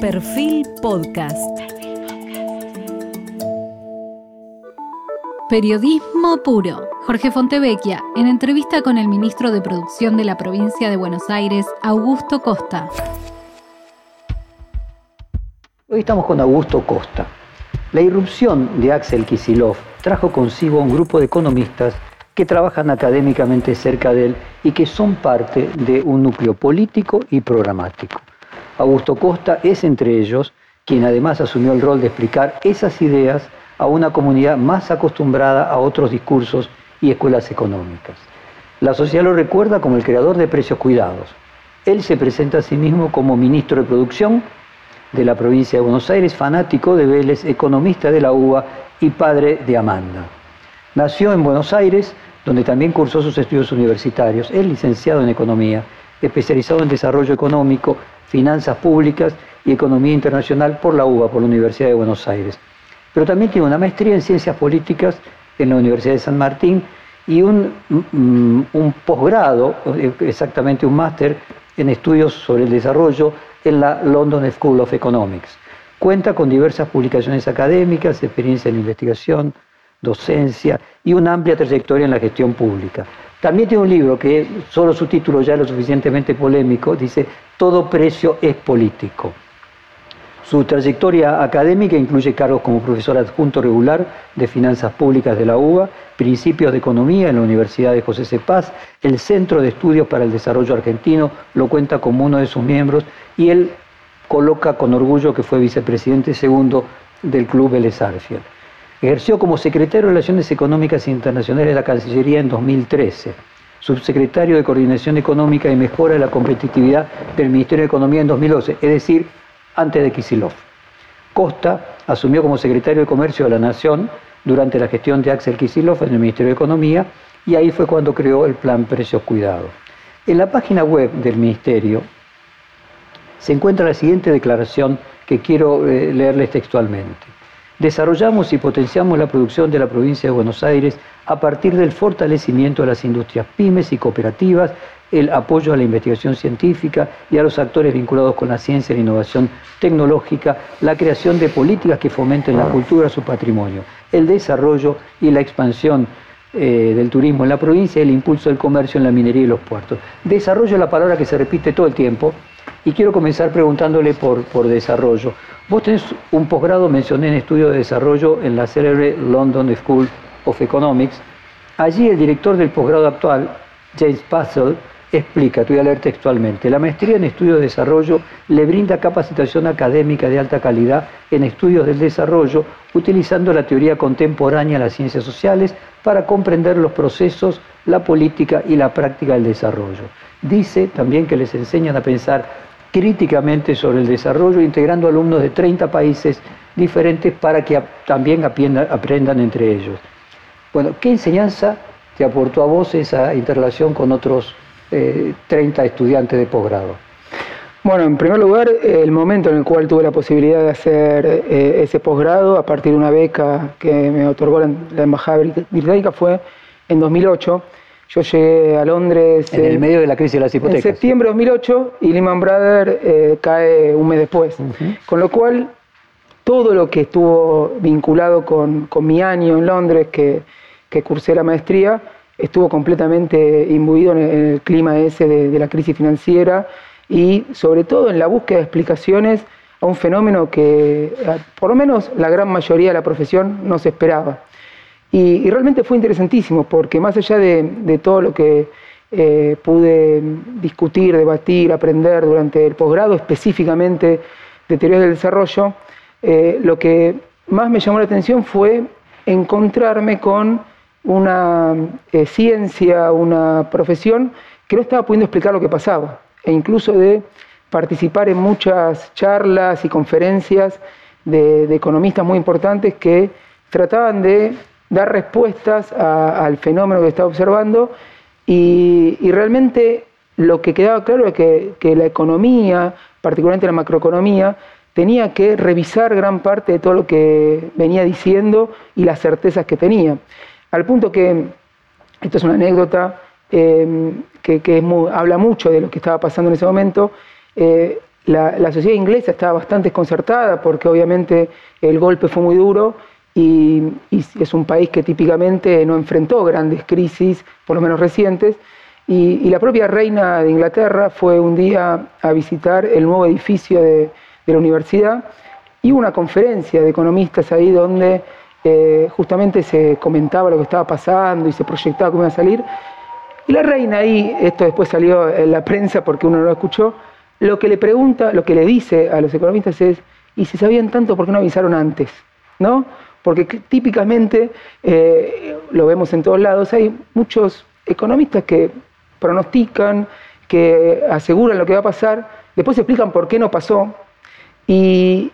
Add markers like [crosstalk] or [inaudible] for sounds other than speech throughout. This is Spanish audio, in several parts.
Perfil Podcast. Periodismo puro. Jorge Fontevecchia, en entrevista con el ministro de Producción de la provincia de Buenos Aires, Augusto Costa. Hoy estamos con Augusto Costa. La irrupción de Axel Kisilov trajo consigo un grupo de economistas que trabajan académicamente cerca de él y que son parte de un núcleo político y programático. Augusto Costa es entre ellos quien además asumió el rol de explicar esas ideas a una comunidad más acostumbrada a otros discursos y escuelas económicas. La sociedad lo recuerda como el creador de precios cuidados. Él se presenta a sí mismo como ministro de Producción de la provincia de Buenos Aires, fanático de Vélez, economista de la UBA y padre de Amanda. Nació en Buenos Aires, donde también cursó sus estudios universitarios. Es licenciado en Economía, especializado en Desarrollo Económico, Finanzas Públicas y Economía Internacional por la UBA, por la Universidad de Buenos Aires. Pero también tiene una maestría en Ciencias Políticas en la Universidad de San Martín y un, mm, un posgrado, exactamente un máster en estudios sobre el desarrollo en la London School of Economics. Cuenta con diversas publicaciones académicas, experiencia en investigación, docencia y una amplia trayectoria en la gestión pública. También tiene un libro que solo su título ya es lo suficientemente polémico, dice Todo precio es político. Su trayectoria académica incluye cargos como profesor adjunto regular de Finanzas Públicas de la UBA, Principios de Economía en la Universidad de José C. Paz, el Centro de Estudios para el Desarrollo Argentino lo cuenta como uno de sus miembros y él coloca con orgullo que fue vicepresidente segundo del Club Vélez Ejerció como secretario de Relaciones Económicas Internacionales de la Cancillería en 2013, subsecretario de Coordinación Económica y Mejora de la Competitividad del Ministerio de Economía en 2012, es decir, antes de Kisilov. Costa asumió como secretario de Comercio de la Nación durante la gestión de Axel Kisilov en el Ministerio de Economía y ahí fue cuando creó el plan Precios Cuidados. En la página web del Ministerio se encuentra la siguiente declaración que quiero eh, leerles textualmente. Desarrollamos y potenciamos la producción de la provincia de Buenos Aires a partir del fortalecimiento de las industrias pymes y cooperativas, el apoyo a la investigación científica y a los actores vinculados con la ciencia y la innovación tecnológica, la creación de políticas que fomenten la cultura, su patrimonio, el desarrollo y la expansión eh, del turismo en la provincia el impulso del comercio en la minería y los puertos. Desarrollo es la palabra que se repite todo el tiempo y quiero comenzar preguntándole por, por desarrollo. Vos tenés un posgrado, mencioné en estudio de desarrollo en la célebre London School of Economics. Allí el director del posgrado actual, James Puzzle, explica, te voy a leer textualmente, la maestría en estudio de desarrollo le brinda capacitación académica de alta calidad en estudios del desarrollo, utilizando la teoría contemporánea de las ciencias sociales para comprender los procesos, la política y la práctica del desarrollo. Dice también que les enseñan a pensar críticamente sobre el desarrollo, integrando alumnos de 30 países diferentes para que también aprendan entre ellos. Bueno, ¿qué enseñanza te aportó a vos esa interrelación con otros 30 eh, estudiantes de posgrado? Bueno, en primer lugar, el momento en el cual tuve la posibilidad de hacer eh, ese posgrado a partir de una beca que me otorgó la, la Embajada Británica fue en 2008 yo llegué a Londres. En el medio de la crisis de las hipotecas. En septiembre de 2008 y Lehman Brothers eh, cae un mes después. Con lo cual, todo lo que estuvo vinculado con, mi año en Londres, que, que, cursé la maestría, estuvo completamente imbuido en el, clima ese de, de la crisis financiera y sobre todo en la búsqueda de explicaciones a un fenómeno que por lo menos la gran mayoría de la profesión no se esperaba. Y, realmente fue interesantísimo, porque más allá de, todo lo que eh, pude discutir, debatir, aprender durante el posgrado, específicamente de teorías del desarrollo, eh, lo que más me llamó la atención fue encontrarme con una eh, ciencia, una profesión que no estaba pudiendo explicar lo que pasaba, e incluso de participar en muchas charlas y conferencias de economistas muy importantes que trataban de dar respuestas al fenómeno que estaba observando y, realmente lo que quedaba claro es que, la economía, particularmente la macroeconomía, tenía que revisar gran parte de todo lo que venía diciendo y las certezas que tenía. Al punto que, esto es una anécdota em, que, habla mucho de lo que estaba pasando en ese momento, eh, la, sociedad inglesa estaba bastante desconcertada porque obviamente el golpe fue muy duro y, es un país que típicamente no enfrentó grandes crisis, por lo menos recientes. Y, la propia reina de Inglaterra fue un día a visitar el nuevo edificio de, la universidad y una conferencia de economistas ahí donde eh, justamente se comentaba lo que estaba pasando y se proyectaba cómo iba a salir. Y la reina ahí, esto después salió en la prensa porque uno no lo escuchó, lo que le pregunta, lo que le dice a los economistas es, ¿y si sabían tanto, por qué no avisaron antes? ¿No? Porque típicamente, eh, lo vemos en todos lados, hay muchos economistas que pronostican, que aseguran lo que va a pasar, después explican por qué no pasó, y,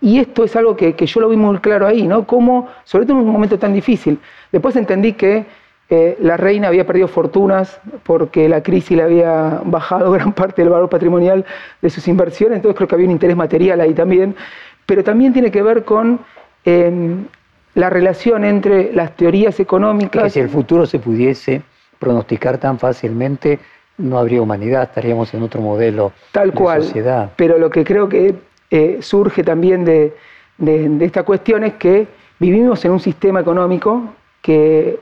esto es algo que, yo lo vi muy claro ahí, ¿no? Cómo, sobre todo en un momento tan difícil. Después entendí que la reina había perdido fortunas porque la crisis le había bajado [laughs] gran parte del valor patrimonial de sus inversiones, entonces creo que había un interés material ahí también, pero también tiene que ver con la relación entre las teorías económicas. Que si el futuro se pudiese pronosticar tan fácilmente, no habría humanidad, estaríamos en otro modelo Tal cual, sociedad. Pero lo que creo que eh, surge también de esta cuestión es que vivimos en un sistema económico que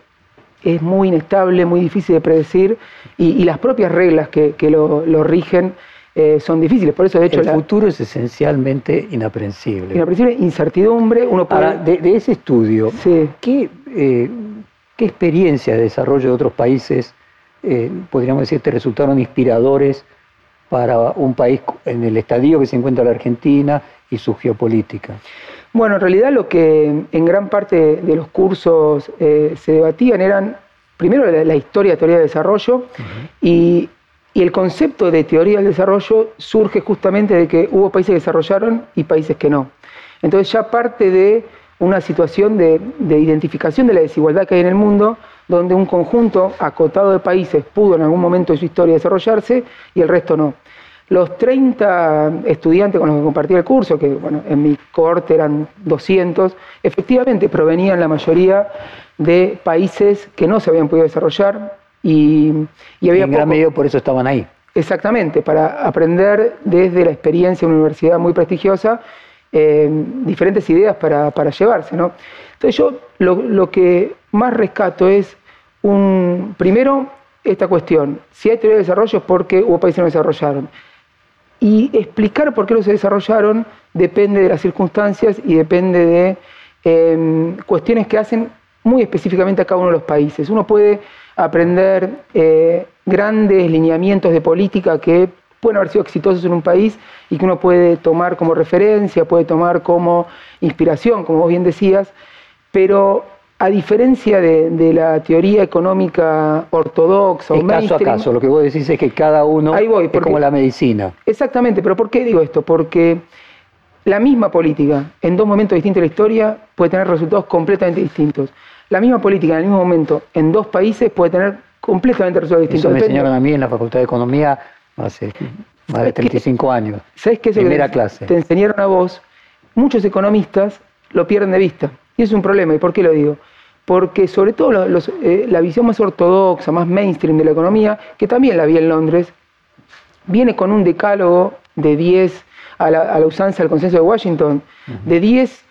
es muy inestable, muy difícil de predecir y, las propias reglas que, lo, rigen eh, son difíciles. Por eso, de hecho, el futuro es esencialmente inaprensible. Inaprensible, incertidumbre. Uno puede... de, ese estudio, ¿qué, eh, ¿qué experiencias de desarrollo de otros países, eh, podríamos decir, te resultaron inspiradores para un país en el estadio que se encuentra la Argentina y su geopolítica? Bueno, en realidad lo que en gran parte de los cursos eh, se debatían eran, primero, la, historia de teoría de desarrollo y, el concepto de teoría del desarrollo surge justamente de que hubo países que desarrollaron y países que no. Entonces ya parte de una situación de, de identificación de la desigualdad que hay en el mundo, donde un conjunto acotado de países pudo en algún momento de su historia desarrollarse y el resto no. Los 30 estudiantes con los que compartí el curso, que bueno, en mi cohorte eran 200, efectivamente provenían la mayoría de países que no se habían podido desarrollar y, había... en gran medida por eso estaban ahí. Exactamente, para aprender desde la experiencia de una universidad muy prestigiosa eh, diferentes ideas para, llevarse. ¿no? Entonces yo lo, lo, que más rescato es, un, primero, esta cuestión. Si hay teoría de desarrollo es porque hubo países que no desarrollaron. Y explicar por qué no se desarrollaron depende de las circunstancias y depende de em, cuestiones que hacen muy específicamente a cada uno de los países. Uno puede aprender eh, grandes lineamientos de política que pueden haber sido exitosos en un país y que uno puede tomar como referencia, puede tomar como inspiración, como vos bien decías, pero a diferencia de, la teoría económica ortodoxa o caso a caso, lo que vos decís es que cada uno es como la medicina. Exactamente, pero ¿por qué digo esto? Porque la misma política en dos momentos distintos de la historia puede tener resultados completamente distintos. La misma política en el mismo momento en dos países puede tener completamente resultados distintos. Eso me enseñaron a mí en la Facultad de Economía hace más de 35 años. ¿Sabes qué? Primera clase. Te enseñaron a vos, muchos economistas lo pierden de vista. Y es un problema. ¿Y por qué lo digo? porque sobre todo eh, la visión más ortodoxa, más mainstream de la economía, que también la vi en Londres, viene con un decálogo de 10, a la, usanza del consenso de Washington, de 10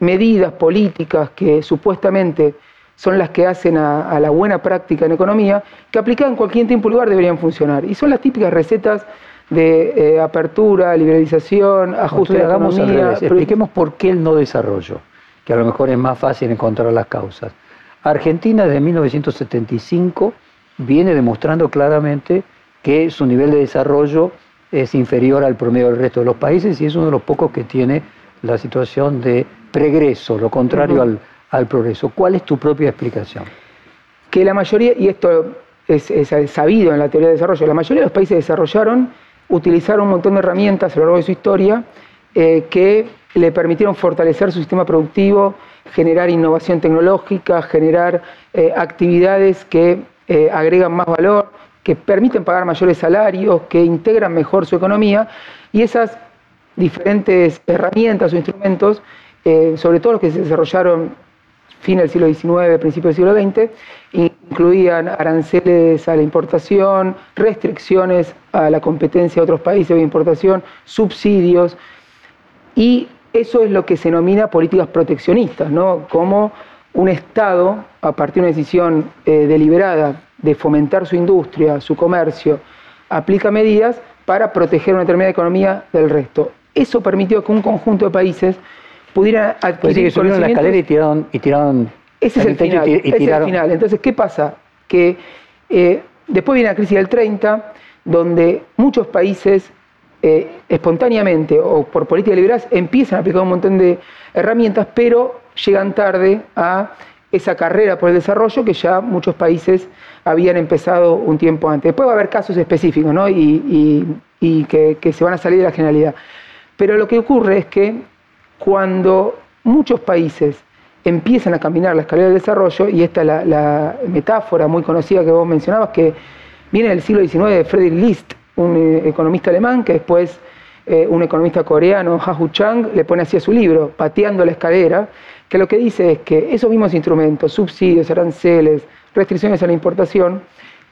medidas políticas que supuestamente son las que hacen a, la buena práctica en economía, que aplicadas en cualquier tiempo y lugar deberían funcionar. Y son las típicas recetas de eh, apertura, liberalización, ajuste de la economía. Expliquemos por qué el no desarrollo que a lo mejor es más fácil encontrar las causas. Argentina desde 1975 viene demostrando claramente que su nivel de desarrollo es inferior al promedio del resto de los países y es uno de los pocos que tiene la situación de pregreso, lo contrario al, al, progreso. ¿Cuál es tu propia explicación? Que la mayoría, y esto es, sabido en la teoría de desarrollo, la mayoría de los países desarrollaron utilizaron un montón de herramientas a lo largo de su historia eh, que le permitieron fortalecer su sistema productivo, generar innovación tecnológica, generar eh, actividades que eh, agregan más valor, que permiten pagar mayores salarios, que integran mejor su economía y esas diferentes herramientas o instrumentos, eh, sobre todo los que se desarrollaron fin del siglo XIX, principio del siglo XX, incluían aranceles a la importación, restricciones a la competencia de otros países de importación, subsidios, y eso es lo que se denomina políticas proteccionistas, ¿no? como un Estado, a partir de una decisión eh, deliberada de fomentar su industria, su comercio, aplica medidas para proteger una determinada economía del resto. Eso permitió que un conjunto de países pudieran adquirir pues sí, subieron la escalera y tiraron, y tiraron ese es el final. Y, ese es el final. Entonces, ¿qué pasa? Que eh, después viene la crisis del 30, donde muchos países eh, espontáneamente o por políticas liberales empiezan a aplicar un montón de herramientas, pero llegan tarde a esa carrera por el desarrollo que ya muchos países habían empezado un tiempo antes. Después va a haber casos específicos ¿no? y, que, que, se van a salir de la generalidad. Pero lo que ocurre es que cuando muchos países empiezan a caminar la escalera del desarrollo, y esta es la, metáfora muy conocida que vos mencionabas, que viene del siglo XIX de Friedrich List, un eh, economista alemán, que después eh, un economista coreano, Ha Hu Chang, le pone así a su libro, Pateando la escalera, que lo que dice es que esos mismos instrumentos, subsidios, aranceles, restricciones a la importación,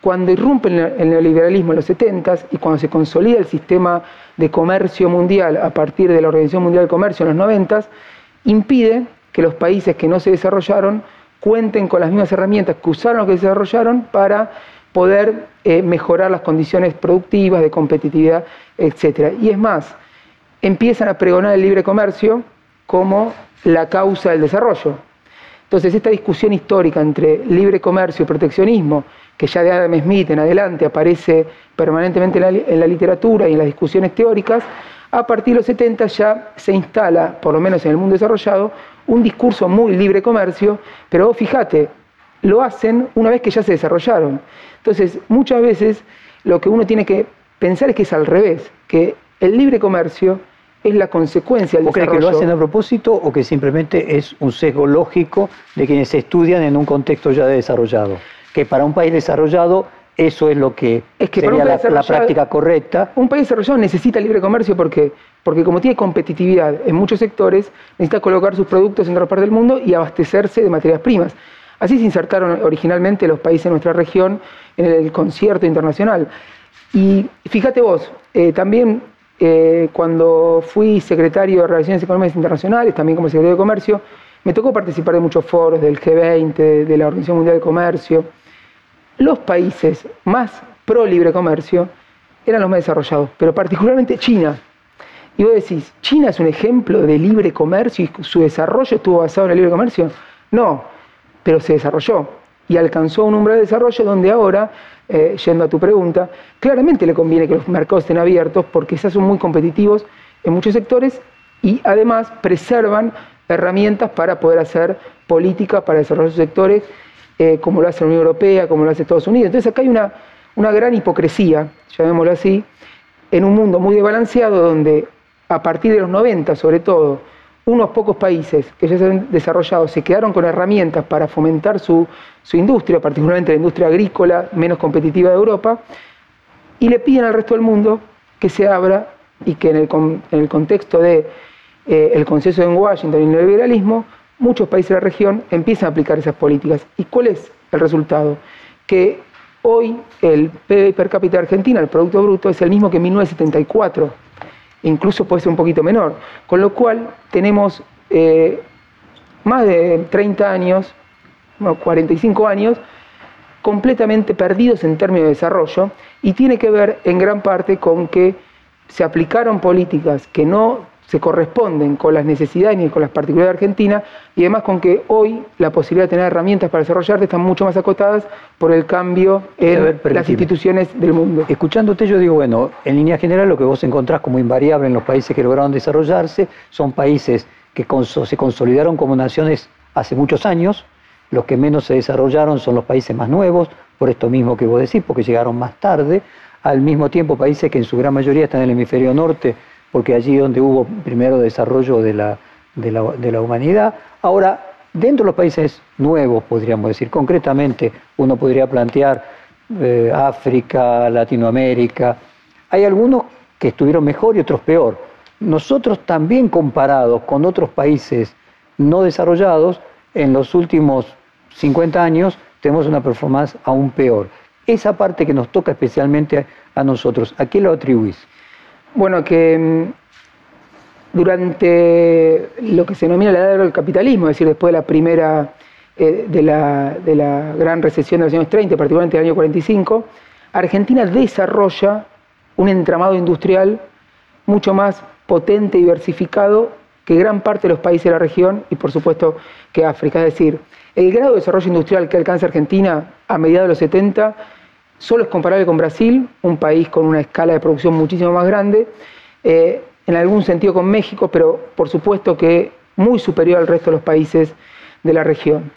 cuando irrumpen el neoliberalismo en los 70 y cuando se consolida el sistema de comercio mundial a partir de la Organización Mundial del Comercio en los 90, impide que los países que no se desarrollaron cuenten con las mismas herramientas que usaron los que se desarrollaron para poder eh, mejorar las condiciones productivas, de competitividad, etc. Y es más, empiezan a pregonar el libre comercio como la causa del desarrollo. Entonces, esta discusión histórica entre libre comercio y proteccionismo, que ya de Adam Smith en adelante aparece permanentemente en la literatura y en las discusiones teóricas, a partir de los 70 ya se instala, por lo menos en el mundo desarrollado, un discurso muy libre comercio, pero fíjate, lo hacen una vez que ya se desarrollaron. Entonces, muchas veces lo que uno tiene que pensar es que es al revés, que el libre comercio es la consecuencia del ¿O desarrollo. que lo hacen a propósito o que simplemente es un sesgo lógico de quienes estudian en un contexto ya desarrollado? Que para un país desarrollado eso es lo que, es que sería la, la, práctica correcta. Un país desarrollado necesita libre comercio porque, porque como tiene competitividad en muchos sectores, necesita colocar sus productos en otra parte del mundo y abastecerse de materias primas. Así se insertaron originalmente los países de nuestra región en el concierto internacional. Y fíjate vos, eh, también eh, cuando fui secretario de Relaciones Económicas Internacionales, también como secretario de Comercio, me tocó participar de muchos foros del G20, de la Organización Mundial de Comercio los países más pro libre comercio eran los más desarrollados, pero particularmente China. Y vos decís, ¿China es un ejemplo de libre comercio y su desarrollo estuvo basado en el libre comercio? No, pero se desarrolló y alcanzó un umbral de desarrollo donde ahora, eh, yendo a tu pregunta, claramente le conviene que los mercados estén abiertos porque ya son muy competitivos en muchos sectores y además preservan herramientas para poder hacer políticas para desarrollar sus sectores eh, como lo hace la Unión Europea, como lo hace Estados Unidos. Entonces acá hay una, una gran hipocresía, llamémoslo así, en un mundo muy desbalanceado donde a partir de los 90 sobre todo, unos pocos países que ya se han desarrollado se quedaron con herramientas para fomentar su, su, industria, particularmente la industria agrícola menos competitiva de Europa, y le piden al resto del mundo que se abra y que en el, en el contexto del de, eh, consenso en Washington y el neoliberalismo muchos países de la región empiezan a aplicar esas políticas. ¿Y cuál es el resultado? Que hoy el PIB per cápita de Argentina, el Producto Bruto, es el mismo que en 1974, incluso puede ser un poquito menor, con lo cual tenemos eh, más de 30 años, 45 años, completamente perdidos en términos de desarrollo y tiene que ver en gran parte con que se aplicaron políticas que no se corresponden con las necesidades y con las particularidades de Argentina y además con que hoy la posibilidad de tener herramientas para desarrollarte están mucho más acotadas por el cambio en las instituciones del mundo. Escuchándote yo digo, bueno, en línea general lo que vos encontrás como invariable en los países que lograron desarrollarse son países que se consolidaron como naciones hace muchos años, los que menos se desarrollaron son los países más nuevos, por esto mismo que vos decís, porque llegaron más tarde, al mismo tiempo países que en su gran mayoría están en el hemisferio norte, porque allí donde hubo primero desarrollo de la, de la, humanidad. Ahora, dentro de los países nuevos, podríamos decir, concretamente uno podría plantear eh, África, Latinoamérica, hay algunos que estuvieron mejor y otros peor. Nosotros también comparados con otros países no desarrollados, en los últimos 50 años tenemos una performance aún peor. Esa parte que nos toca especialmente a nosotros, ¿a qué lo atribuís? Bueno, que mm, durante lo que se denomina la edad del capitalismo, es decir, después de la primera, eh, de, la, de, la, gran recesión de los años 30, particularmente del año 45, Argentina desarrolla un entramado industrial mucho más potente y diversificado que gran parte de los países de la región y por supuesto que África. Es decir, el grado de desarrollo industrial que alcanza Argentina a mediados de los 70 solo es comparable con Brasil, un país con una escala de producción muchísimo más grande, eh, en algún sentido con México, pero por supuesto que muy superior al resto de los países de la región.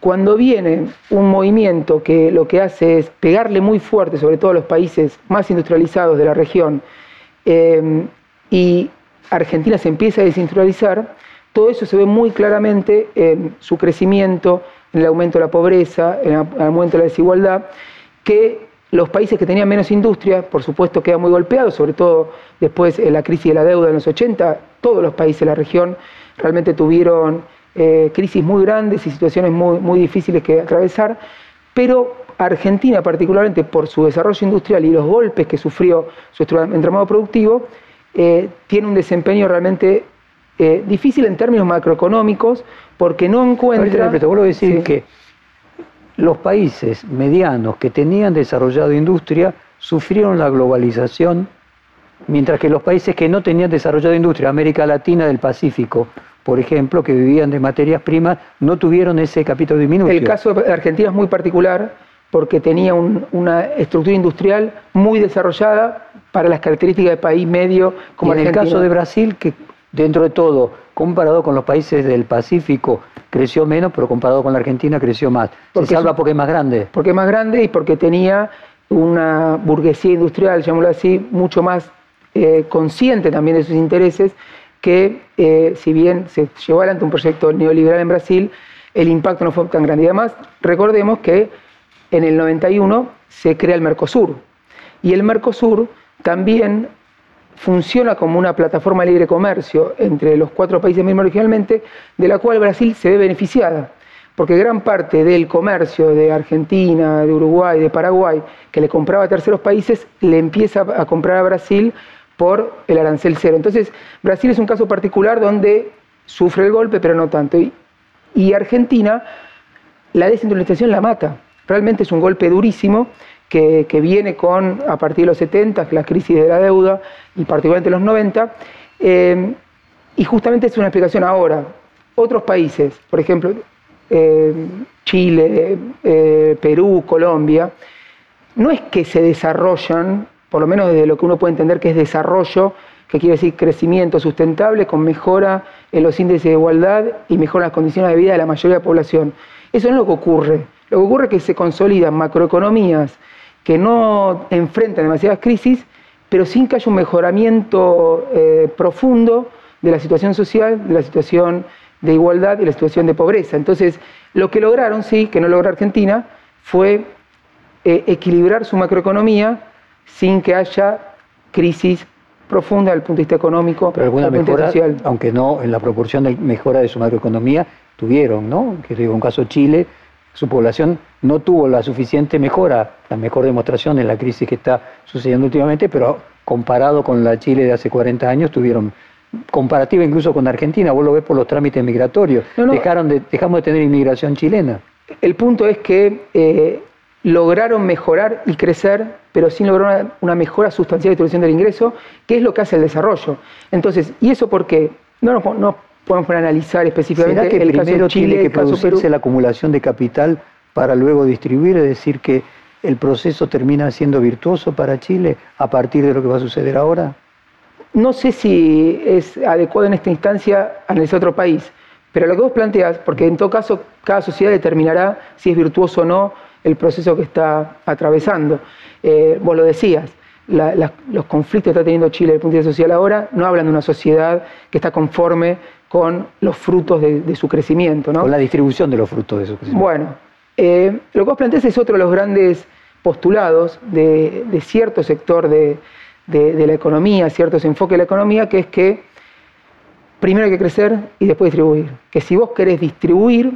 Cuando viene un movimiento que lo que hace es pegarle muy fuerte, sobre todo a los países más industrializados de la región, eh, y Argentina se empieza a desindustrializar, todo eso se ve muy claramente en su crecimiento, en el aumento de la pobreza, en el aumento de la desigualdad, que los países que tenían menos industria, por supuesto, quedan muy golpeados, sobre todo después de la crisis de la deuda en los 80, todos los países de la región realmente tuvieron eh, crisis muy grandes y situaciones muy, muy difíciles que atravesar, pero Argentina, particularmente por su desarrollo industrial y los golpes que sufrió su entramado productivo, eh, tiene un desempeño realmente eh, difícil en términos macroeconómicos porque no encuentra... Te vuelvo a decir que los países medianos que tenían desarrollado industria sufrieron la globalización, mientras que los países que no tenían desarrollado industria, América Latina del Pacífico, por ejemplo, que vivían de materias primas, no tuvieron ese capítulo disminuido. El caso de Argentina es muy particular porque tenía una estructura industrial muy desarrollada para las características del país medio como en el caso de Brasil, que dentro de todo, comparado con los países del Pacífico, creció menos, pero comparado con la Argentina creció más. Porque Se salva porque es más grande. Porque es más grande y porque tenía una burguesía industrial, llamémoslo así, mucho más eh, consciente también de sus intereses, que eh, si bien se llevó adelante un proyecto neoliberal en Brasil, el impacto no fue tan grande. Y además, recordemos que en el 91 se crea el Mercosur. Y el Mercosur también funciona como una plataforma de libre comercio entre los cuatro países mismos originalmente, de la cual Brasil se ve beneficiada, porque gran parte del comercio de Argentina, de Uruguay, de Paraguay, que le compraba a terceros países, le empieza a comprar a Brasil por el arancel cero. Entonces, Brasil es un caso particular donde sufre el golpe, pero no tanto. Y, Argentina, la descentralización la mata. Realmente es un golpe durísimo que, viene con, a partir de los 70, la crisis de la deuda, y particularmente los 90, eh, y justamente es una explicación ahora. Otros países, por ejemplo, eh, Chile, eh, Perú, Colombia, no es que se desarrollan, por lo menos desde lo que uno puede entender que es desarrollo, que quiere decir crecimiento sustentable con mejora en los índices de igualdad y mejora las condiciones de vida de la mayoría de la población. Eso no es lo que ocurre. Lo que ocurre es que se consolidan macroeconomías que no enfrentan demasiadas crisis, pero sin que haya un mejoramiento eh, profundo de la situación social, de la situación de igualdad y la situación de pobreza. Entonces, lo que lograron, sí, que no logró Argentina, fue eh, equilibrar su macroeconomía sin que haya crisis profunda desde el punto de vista económico, pero alguna mejora, social. aunque no en la proporción de mejora de su macroeconomía, tuvieron, ¿no? Que digo, un caso Chile, su población no tuvo la suficiente mejora, la mejor demostración en la crisis que está sucediendo últimamente, pero comparado con la Chile de hace 40 años, tuvieron comparativa incluso con Argentina, vos lo ves por los trámites migratorios, Dejaron de, dejamos de tener inmigración chilena. El punto es que eh, lograron mejorar y crecer, pero sin lograr una, mejora sustancial de distribución del ingreso, que es lo que hace el desarrollo. Entonces, ¿y eso por qué? No nos, no podemos analizar específicamente que el primero caso Chile, tiene que producirse la acumulación de capital para luego distribuir, es decir, que el proceso termina siendo virtuoso para Chile a partir de lo que va a suceder ahora? No sé si es adecuado en esta instancia analizar otro país, pero lo que vos planteas, porque en todo caso cada sociedad determinará si es virtuoso o no el proceso que está atravesando. Eh, vos lo decías, los conflictos que está teniendo Chile desde el punto de vista social ahora no hablan de una sociedad que está conforme con los frutos de, su crecimiento. ¿no? Con la distribución de los frutos de su crecimiento. Bueno, eh, lo que vos planteás es otro de los grandes postulados de, cierto sector de, la economía, ciertos enfoques de la economía, que es que primero hay que crecer y después distribuir. Que si vos querés distribuir,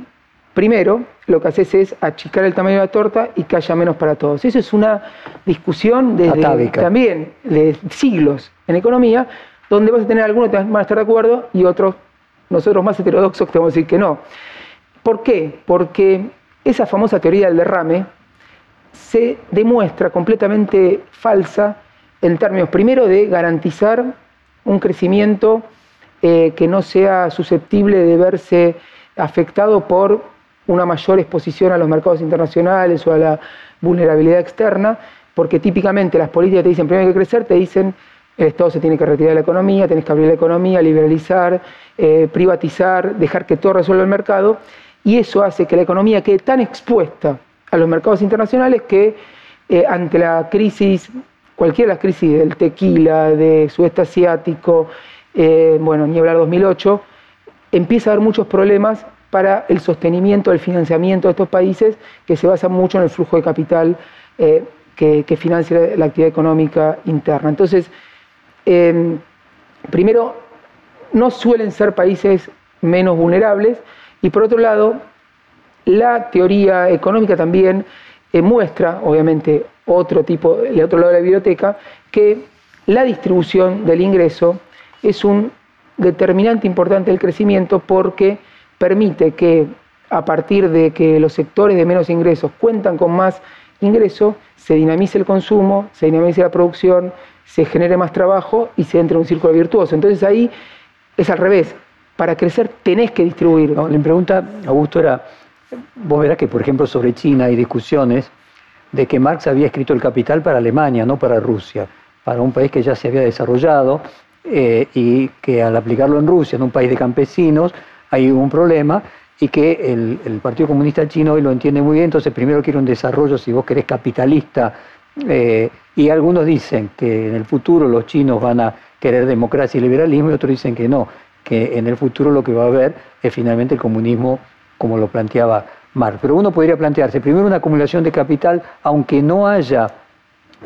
primero lo que haces es achicar el tamaño de la torta y que haya menos para todos. Eso es una discusión desde también de siglos en economía, donde vas a tener algunos que van a estar de acuerdo y otros, nosotros más heterodoxos, te decir que no. ¿Por qué? Porque esa famosa teoría del derrame se demuestra completamente falsa en términos, primero, de garantizar un crecimiento eh, que no sea susceptible de verse afectado por una mayor exposición a los mercados internacionales o a la vulnerabilidad externa, porque típicamente las políticas te dicen primero hay que crecer, te dicen el Estado se tiene que retirar de la economía, tenés que abrir la economía, liberalizar, eh, privatizar, dejar que todo resuelva el mercado, y eso hace que la economía quede tan expuesta a los mercados internacionales que eh, ante la crisis, cualquiera de las crisis del tequila, de sudeste asiático, eh, bueno, ni hablar 2008, empieza a haber muchos problemas para el sostenimiento del financiamiento de estos países que se basan mucho en el flujo de capital que, que, financia la actividad económica interna. Entonces, em, primero, no suelen ser países menos vulnerables y por otro lado, la teoría económica también eh, muestra, obviamente, otro tipo, el otro lado de la biblioteca, que la distribución del ingreso es un determinante importante del crecimiento porque permite que a partir de que los sectores de menos ingresos cuentan con más ingreso, se dinamice el consumo, se dinamice la producción, se genere más trabajo y se entre en un círculo virtuoso. Entonces ahí es al revés. Para crecer tenés que distribuir. No, la pregunta, Augusto, era, vos verás que por ejemplo sobre China hay discusiones de que Marx había escrito el capital para Alemania, no para Rusia, para un país que ya se había desarrollado eh, y que al aplicarlo en Rusia, en un país de campesinos, hay un problema y que el, Partido Comunista Chino hoy lo entiende muy bien, entonces primero quiere un desarrollo, si vos querés, capitalista, eh, y algunos dicen que en el futuro los chinos van a querer democracia y liberalismo, y otros dicen que no, que en el futuro lo que va a haber es finalmente el comunismo como lo planteaba Marx. Pero uno podría plantearse primero una acumulación de capital, aunque no haya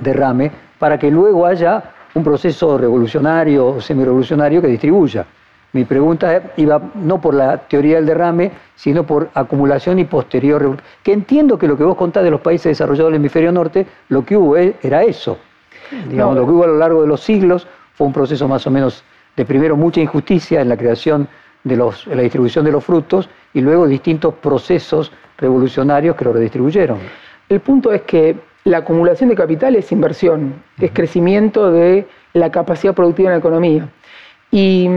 derrame, para que luego haya un proceso revolucionario o semi-revolucionario que distribuya. Mi pregunta iba no por la teoría del derrame, sino por acumulación y posterior. Que entiendo que lo que vos contás de los países desarrollados del hemisferio norte, lo que hubo e, era eso. Digamos, lo que hubo a lo largo de los siglos fue un proceso más o menos de primero mucha injusticia en la creación de los, en la distribución de los frutos y luego distintos procesos revolucionarios que lo redistribuyeron. El punto es que la acumulación de capital es inversión, es crecimiento de la capacidad productiva en la economía. Y,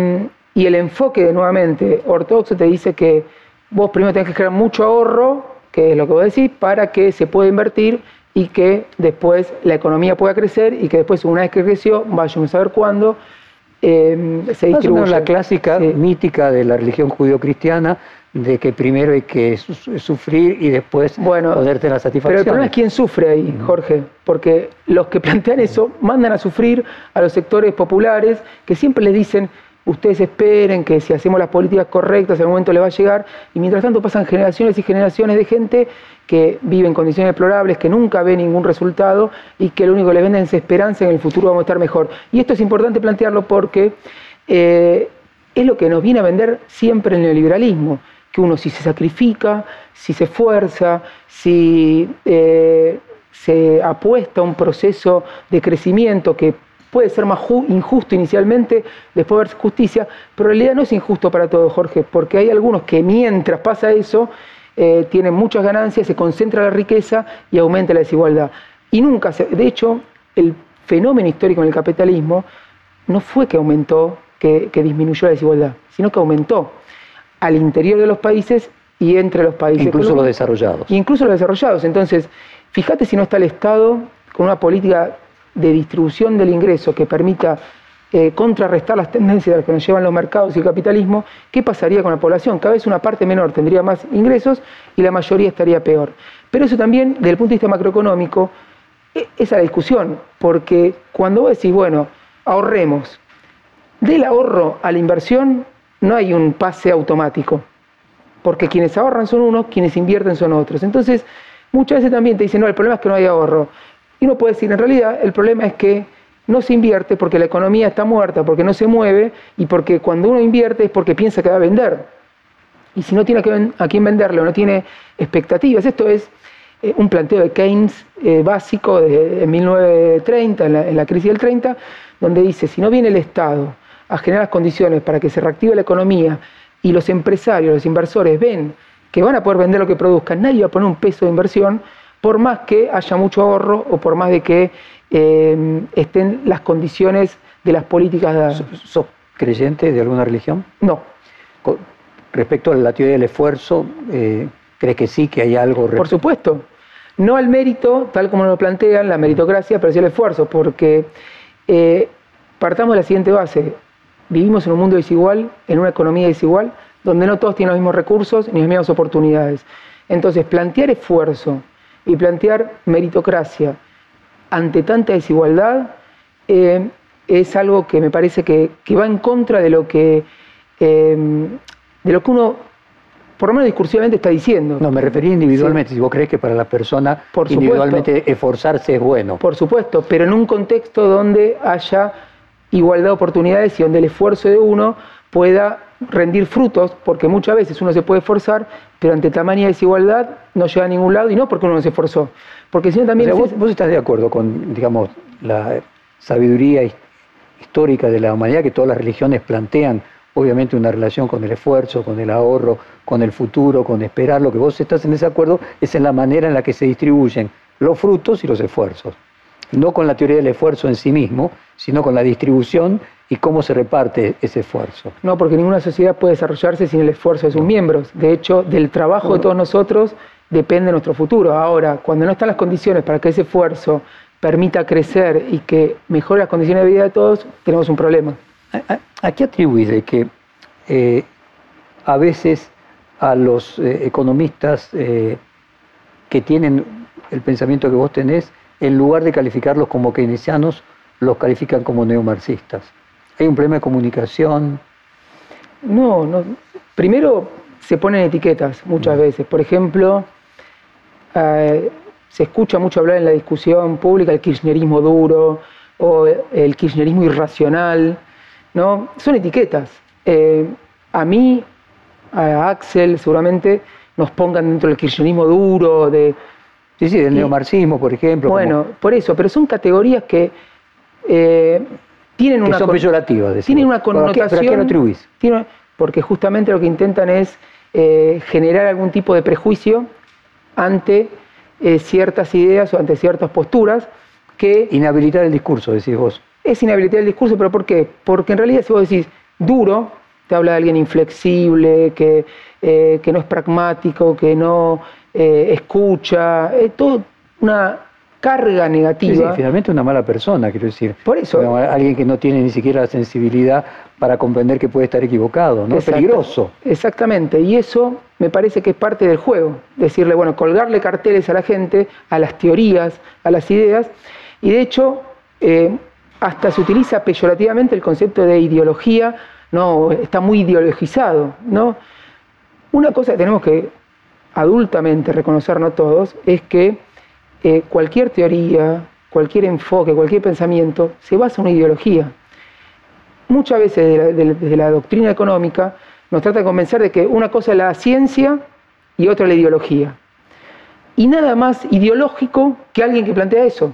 el enfoque, nuevamente, ortodoxo te dice que vos primero tenés que crear mucho ahorro, que es lo que vos decís, para que se pueda invertir y que después la economía pueda crecer y que después, una vez que creció, vayamos a saber cuándo, eh, se distribuye. la clásica mítica de la religión judío-cristiana, de que primero hay que sufrir y después bueno, poder tener la satisfacción. Pero el problema es quién sufre ahí, Jorge, porque los que plantean eso mandan a sufrir a los sectores populares que siempre les dicen, ustedes esperen que si hacemos las políticas correctas en momento le va a llegar, y mientras tanto pasan generaciones y generaciones de gente que vive en condiciones deplorables, que nunca ve ningún resultado y que lo único que le venden es esperanza en el futuro vamos a estar mejor. Y esto es importante plantearlo porque eh, es lo que nos viene a vender siempre el neoliberalismo que uno si se sacrifica, si se esfuerza, si eh, se apuesta a un proceso de crecimiento que puede ser más injusto inicialmente, después ver justicia, pero en realidad no es injusto para todos, Jorge, porque hay algunos que mientras pasa eso, eh, tienen muchas ganancias, se concentra la riqueza y aumenta la desigualdad. Y nunca, se, de hecho, el fenómeno histórico en el capitalismo no fue que aumentó, que disminuyó la desigualdad, sino que aumentó al interior de los países y entre los países. Incluso los desarrollados. Incluso los desarrollados. Entonces, fíjate si no está el Estado con una política de distribución del ingreso que permita eh, contrarrestar las tendencias que nos llevan los mercados y el capitalismo, ¿qué pasaría con la población? Cada vez una parte menor tendría más ingresos y la mayoría estaría peor. Pero eso también, desde el punto de vista macroeconómico, e, es la discusión, porque cuando vos decís, bueno, ahorremos, del ahorro a la inversión no hay un pase automático, porque quienes ahorran son unos, quienes invierten son otros. Entonces, muchas veces también te dicen, no, el problema es que no hay ahorro. Y uno puede decir, en realidad, el problema es que no se invierte porque la economía está muerta, porque no se mueve y porque cuando uno invierte es porque piensa que va a vender. y si no tiene a quién venderlo, no tiene expectativas, esto es eh, un planteo de Keynes eh, básico de, 1930, en la, en la, crisis del 30, donde dice, si no viene el Estado a generar las condiciones para que se reactive la economía y los empresarios, los inversores ven que van a poder vender lo que produzcan, nadie va a poner un peso de inversión, por más que haya mucho ahorro o por más de que eh, estén las condiciones de las políticas. ¿Sos creyente de alguna religión? No. Respecto a la teoría del esfuerzo, eh, ¿crees que sí, que hay algo? Por supuesto. No al mérito, tal como lo plantean, la meritocracia, pero sí el esfuerzo, porque eh, partamos de la siguiente base. Vivimos en un mundo desigual, en una economía desigual, donde no todos tienen los mismos recursos ni las mismas oportunidades. Entonces, plantear esfuerzo y plantear meritocracia ante tanta desigualdad eh, es algo que me parece que, va en contra de lo que, eh, de lo que uno, por lo menos discursivamente, está diciendo. No, me refería individualmente, si vos crees que para la persona individualmente esforzarse es bueno. Por supuesto, pero en un contexto donde haya igualdad de oportunidades y donde el esfuerzo de uno pueda rendir frutos, porque muchas veces uno se puede esforzar, pero ante tamaña desigualdad no llega a ningún lado y no porque uno no se esforzó. Porque si también... vos, estás de acuerdo con, digamos, la sabiduría histórica de la humanidad que todas las religiones plantean, obviamente una relación con el esfuerzo, con el ahorro, con el futuro, con esperar. Lo que vos estás en ese acuerdo es en la manera en la que se distribuyen los frutos y los esfuerzos. No con la teoría del esfuerzo en sí mismo, sino con la distribución y cómo se reparte ese esfuerzo. No, porque ninguna sociedad puede desarrollarse sin el esfuerzo de sus miembros. De hecho, del trabajo de todos nosotros depende nuestro futuro. Ahora, cuando no están las condiciones para que ese esfuerzo permita crecer y que mejore las condiciones de vida de todos, tenemos un problema. ¿A, qué atribuís de que eh, a veces a los eh, economistas eh, que tienen el pensamiento que vos tenés, en lugar de calificarlos como keynesianos, los califican como neomarxistas? ¿Hay un problema de comunicación? No, no. Primero se ponen etiquetas muchas veces. Por ejemplo, eh, se escucha mucho hablar en la discusión pública el kirchnerismo duro o el kirchnerismo irracional. ¿no? Son etiquetas. Eh, a mí, a Axel, seguramente nos pongan dentro del kirchnerismo duro, de... Sí, sí, del neomarxismo, por ejemplo. Bueno, por eso, pero son categorías que eh, tienen una son peyorativas. Tienen una connotación. ¿Para qué, lo atribuís? porque justamente lo que intentan es eh, generar algún tipo de prejuicio ante eh, ciertas ideas o ante ciertas posturas que... Inhabilitar el discurso, decís vos. Es inhabilitar el discurso, pero ¿por qué? Porque en realidad si vos decís duro, te habla de alguien inflexible, que, eh, que no es pragmático, que no escucha, es todo una carga negativa. Sí, finalmente una mala persona, quiero decir. Por eso. alguien que no tiene ni siquiera la sensibilidad para comprender que puede estar equivocado, ¿no? Es peligroso. Exactamente, y eso me parece que es parte del juego. Decirle, bueno, colgarle carteles a la gente, a las teorías, a las ideas, y de hecho, eh, hasta se utiliza peyorativamente el concepto de ideología, ¿no? Está muy ideologizado, ¿no? Una cosa que tenemos que adultamente reconocernos todos es que eh, cualquier teoría, cualquier enfoque, cualquier pensamiento se basa en una ideología. Muchas veces desde la, doctrina económica nos trata de convencer de que una cosa es la ciencia y otra la ideología. Y nada más ideológico que alguien que plantea eso.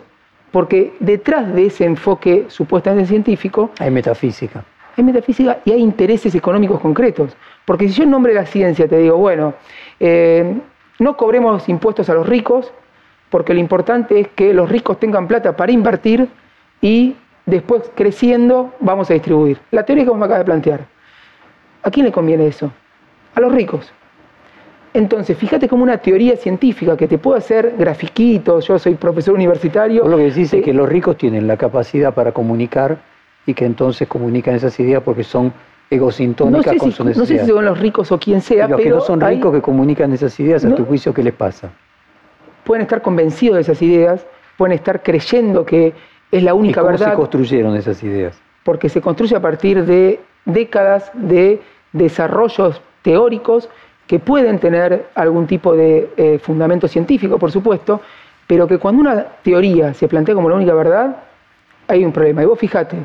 Porque detrás de ese enfoque supuestamente científico... Hay metafísica. Hay metafísica y hay intereses económicos concretos. Porque si yo en nombre de la ciencia te digo, bueno, eh, no cobremos impuestos a los ricos, porque lo importante es que los ricos tengan plata para invertir y después creciendo vamos a distribuir. La teoría que vos me acabas de plantear. ¿A quién le conviene eso? A los ricos. Entonces, fíjate como una teoría científica que te puede hacer grafiquitos, yo soy profesor universitario. Vos lo que decís es que los ricos tienen la capacidad para comunicar y que entonces comunican esas ideas porque son egosintónicas con su necesidad. No sé si son los ricos o quien sea, y los que no son ricos que comunican esas ideas, a tu juicio, ¿qué les pasa? pueden estar convencidos de esas ideas, pueden estar creyendo que es la única ¿Y cómo verdad. se construyeron esas ideas? Porque se construye a partir de décadas de desarrollos teóricos que pueden tener algún tipo de eh, fundamento científico, por supuesto, pero que cuando una teoría se plantea como la única verdad, hay un problema. Y vos fíjate,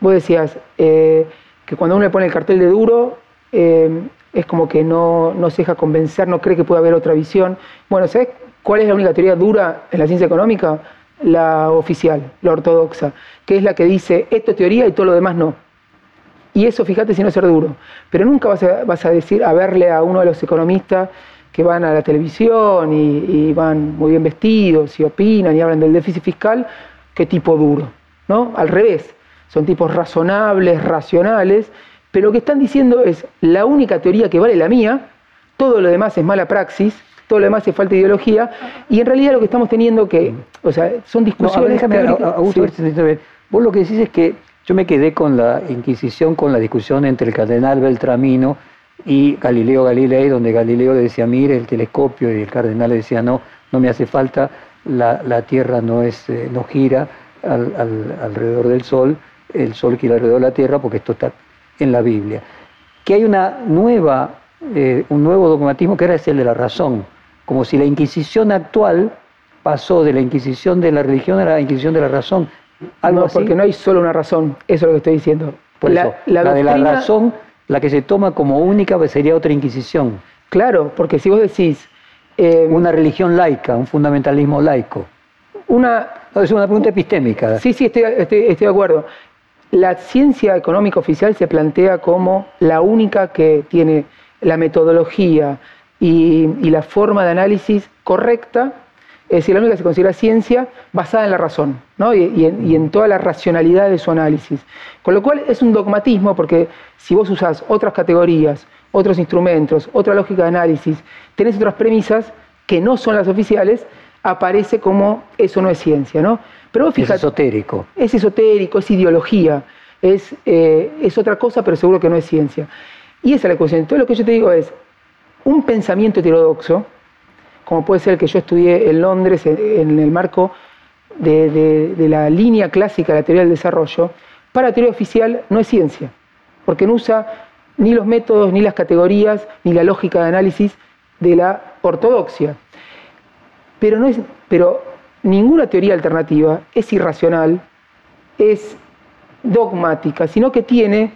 vos decías eh, que cuando uno le pone el cartel de duro, eh, es como que no, no se deja convencer, no cree que puede haber otra visión. Bueno, ¿sabes cuál es la única teoría dura en la ciencia económica? La oficial, la ortodoxa, que es la que dice esto es teoría y todo lo demás no. Y eso, fíjate si no ser duro. Pero nunca vas a, vas a decir, a verle a uno de los economistas que van a la televisión y, van muy bien vestidos y opinan y hablan del déficit fiscal, qué tipo duro. ¿no? Al revés, son tipos razonables, racionales, pero lo que están diciendo es la única teoría que vale la mía, todo lo demás es mala praxis, todo lo demás es falta de ideología, y en realidad lo que estamos teniendo que, o sea, son discusiones... Vos lo que decís es que yo me quedé con la Inquisición, con la discusión entre el cardenal Beltramino y Galileo Galilei, donde Galileo le decía, mire el telescopio, y el cardenal le decía, no, no me hace falta, la, Tierra no, es, eh, no gira alrededor del Sol, el Sol gira alrededor de la Tierra, porque esto está en la Biblia. Que hay una nueva, eh, un nuevo dogmatismo que era el de la razón, como si la Inquisición actual pasó de la Inquisición de la religión a la Inquisición de la razón. Algo no, porque no hay solo una razón, eso es lo que estoy diciendo. la, de la razón la que se toma como única pues, sería otra Inquisición. Claro, porque si vos decís... Eh, una religión laica, un fundamentalismo laico. Una... es una pregunta epistémica. Sí, sí, estoy, estoy, de acuerdo. La ciencia económica oficial se plantea como la única que tiene la metodología y, la forma de análisis correcta es decir, la única que se considera ciencia basada en la razón ¿no? y, en, toda la racionalidad de su análisis. Con lo cual es un dogmatismo porque si vos usás otras categorías, otros instrumentos, otra lógica de análisis, tenés otras premisas que no son las oficiales, aparece como eso no es ciencia. ¿no? Pero fíjate, es esotérico. Es esotérico, es ideología, es, eh, es otra cosa, pero seguro que no es ciencia. Y esa es la cuestión. Entonces lo que yo te digo es, un pensamiento heterodoxo, como puede ser el que yo estudié en Londres en, el marco de, la línea clásica de la teoría del desarrollo, para la teoría oficial no es ciencia, porque no usa ni los métodos, ni las categorías, ni la lógica de análisis de la ortodoxia. Pero, no es, pero ninguna teoría alternativa es irracional, es dogmática, sino que tiene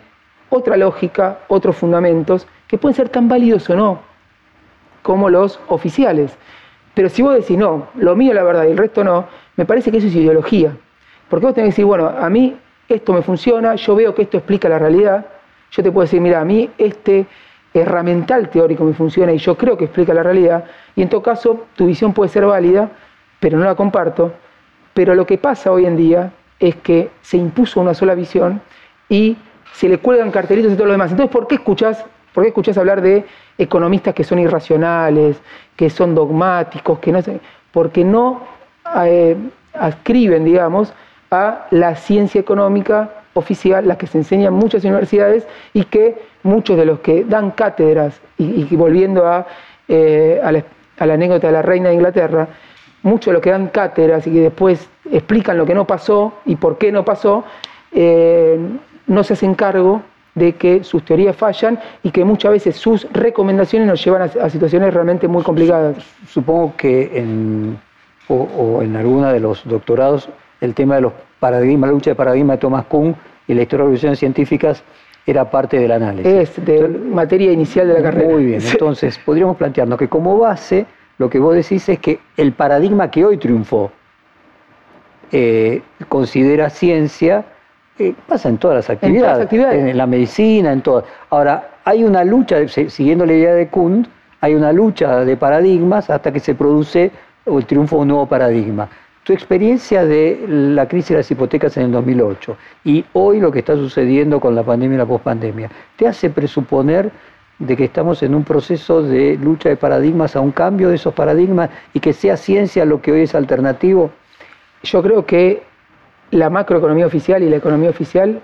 otra lógica, otros fundamentos, que pueden ser tan válidos o no como los oficiales. Pero si vos decís, no, lo mío es la verdad y el resto no, me parece que eso es ideología. Porque vos tenés que decir, bueno, a mí esto me funciona, yo veo que esto explica la realidad, yo te puedo decir, mira, a mí este herramental teórico me funciona y yo creo que explica la realidad, y en todo caso tu visión puede ser válida, pero no la comparto. Pero lo que pasa hoy en día es que se impuso una sola visión y se le cuelgan cartelitos y todo lo demás. Entonces, ¿por qué escuchás, por qué escuchás hablar de economistas que son irracionales, que son dogmáticos, que no porque no eh, adscriben, digamos, a la ciencia económica oficial, la que se enseña en muchas universidades y que muchos de los que dan cátedras, y, volviendo a, eh, a, la, anécdota de la reina de Inglaterra, muchos de los que dan cátedras y que después explican lo que no pasó y por qué no pasó, eh, no se hacen cargo de que sus teorías fallan y que muchas veces sus recomendaciones nos llevan a, situaciones realmente muy complicadas. Supongo que en, o, en alguna de los doctorados el tema de los paradigmas, la lucha de paradigmas de Thomas Kuhn y la historia de las revoluciones científicas era parte del análisis. Es de materia inicial de la carrera. Muy bien, entonces podríamos plantearnos que como base lo que vos decís es que el paradigma que hoy triunfó eh, considera ciencia pasa en todas las actividades, en, la medicina, en todo. Ahora, hay una lucha, siguiendo la idea de Kuhn, hay una lucha de paradigmas hasta que se produce el triunfo de un nuevo paradigma. Tu experiencia de la crisis de las hipotecas en el 2008 y hoy lo que está sucediendo con la pandemia y la pospandemia, ¿te hace presuponer de que estamos en un proceso de lucha de paradigmas a un cambio de esos paradigmas y que sea ciencia lo que hoy es alternativo? Yo creo que la macroeconomía oficial y la economía oficial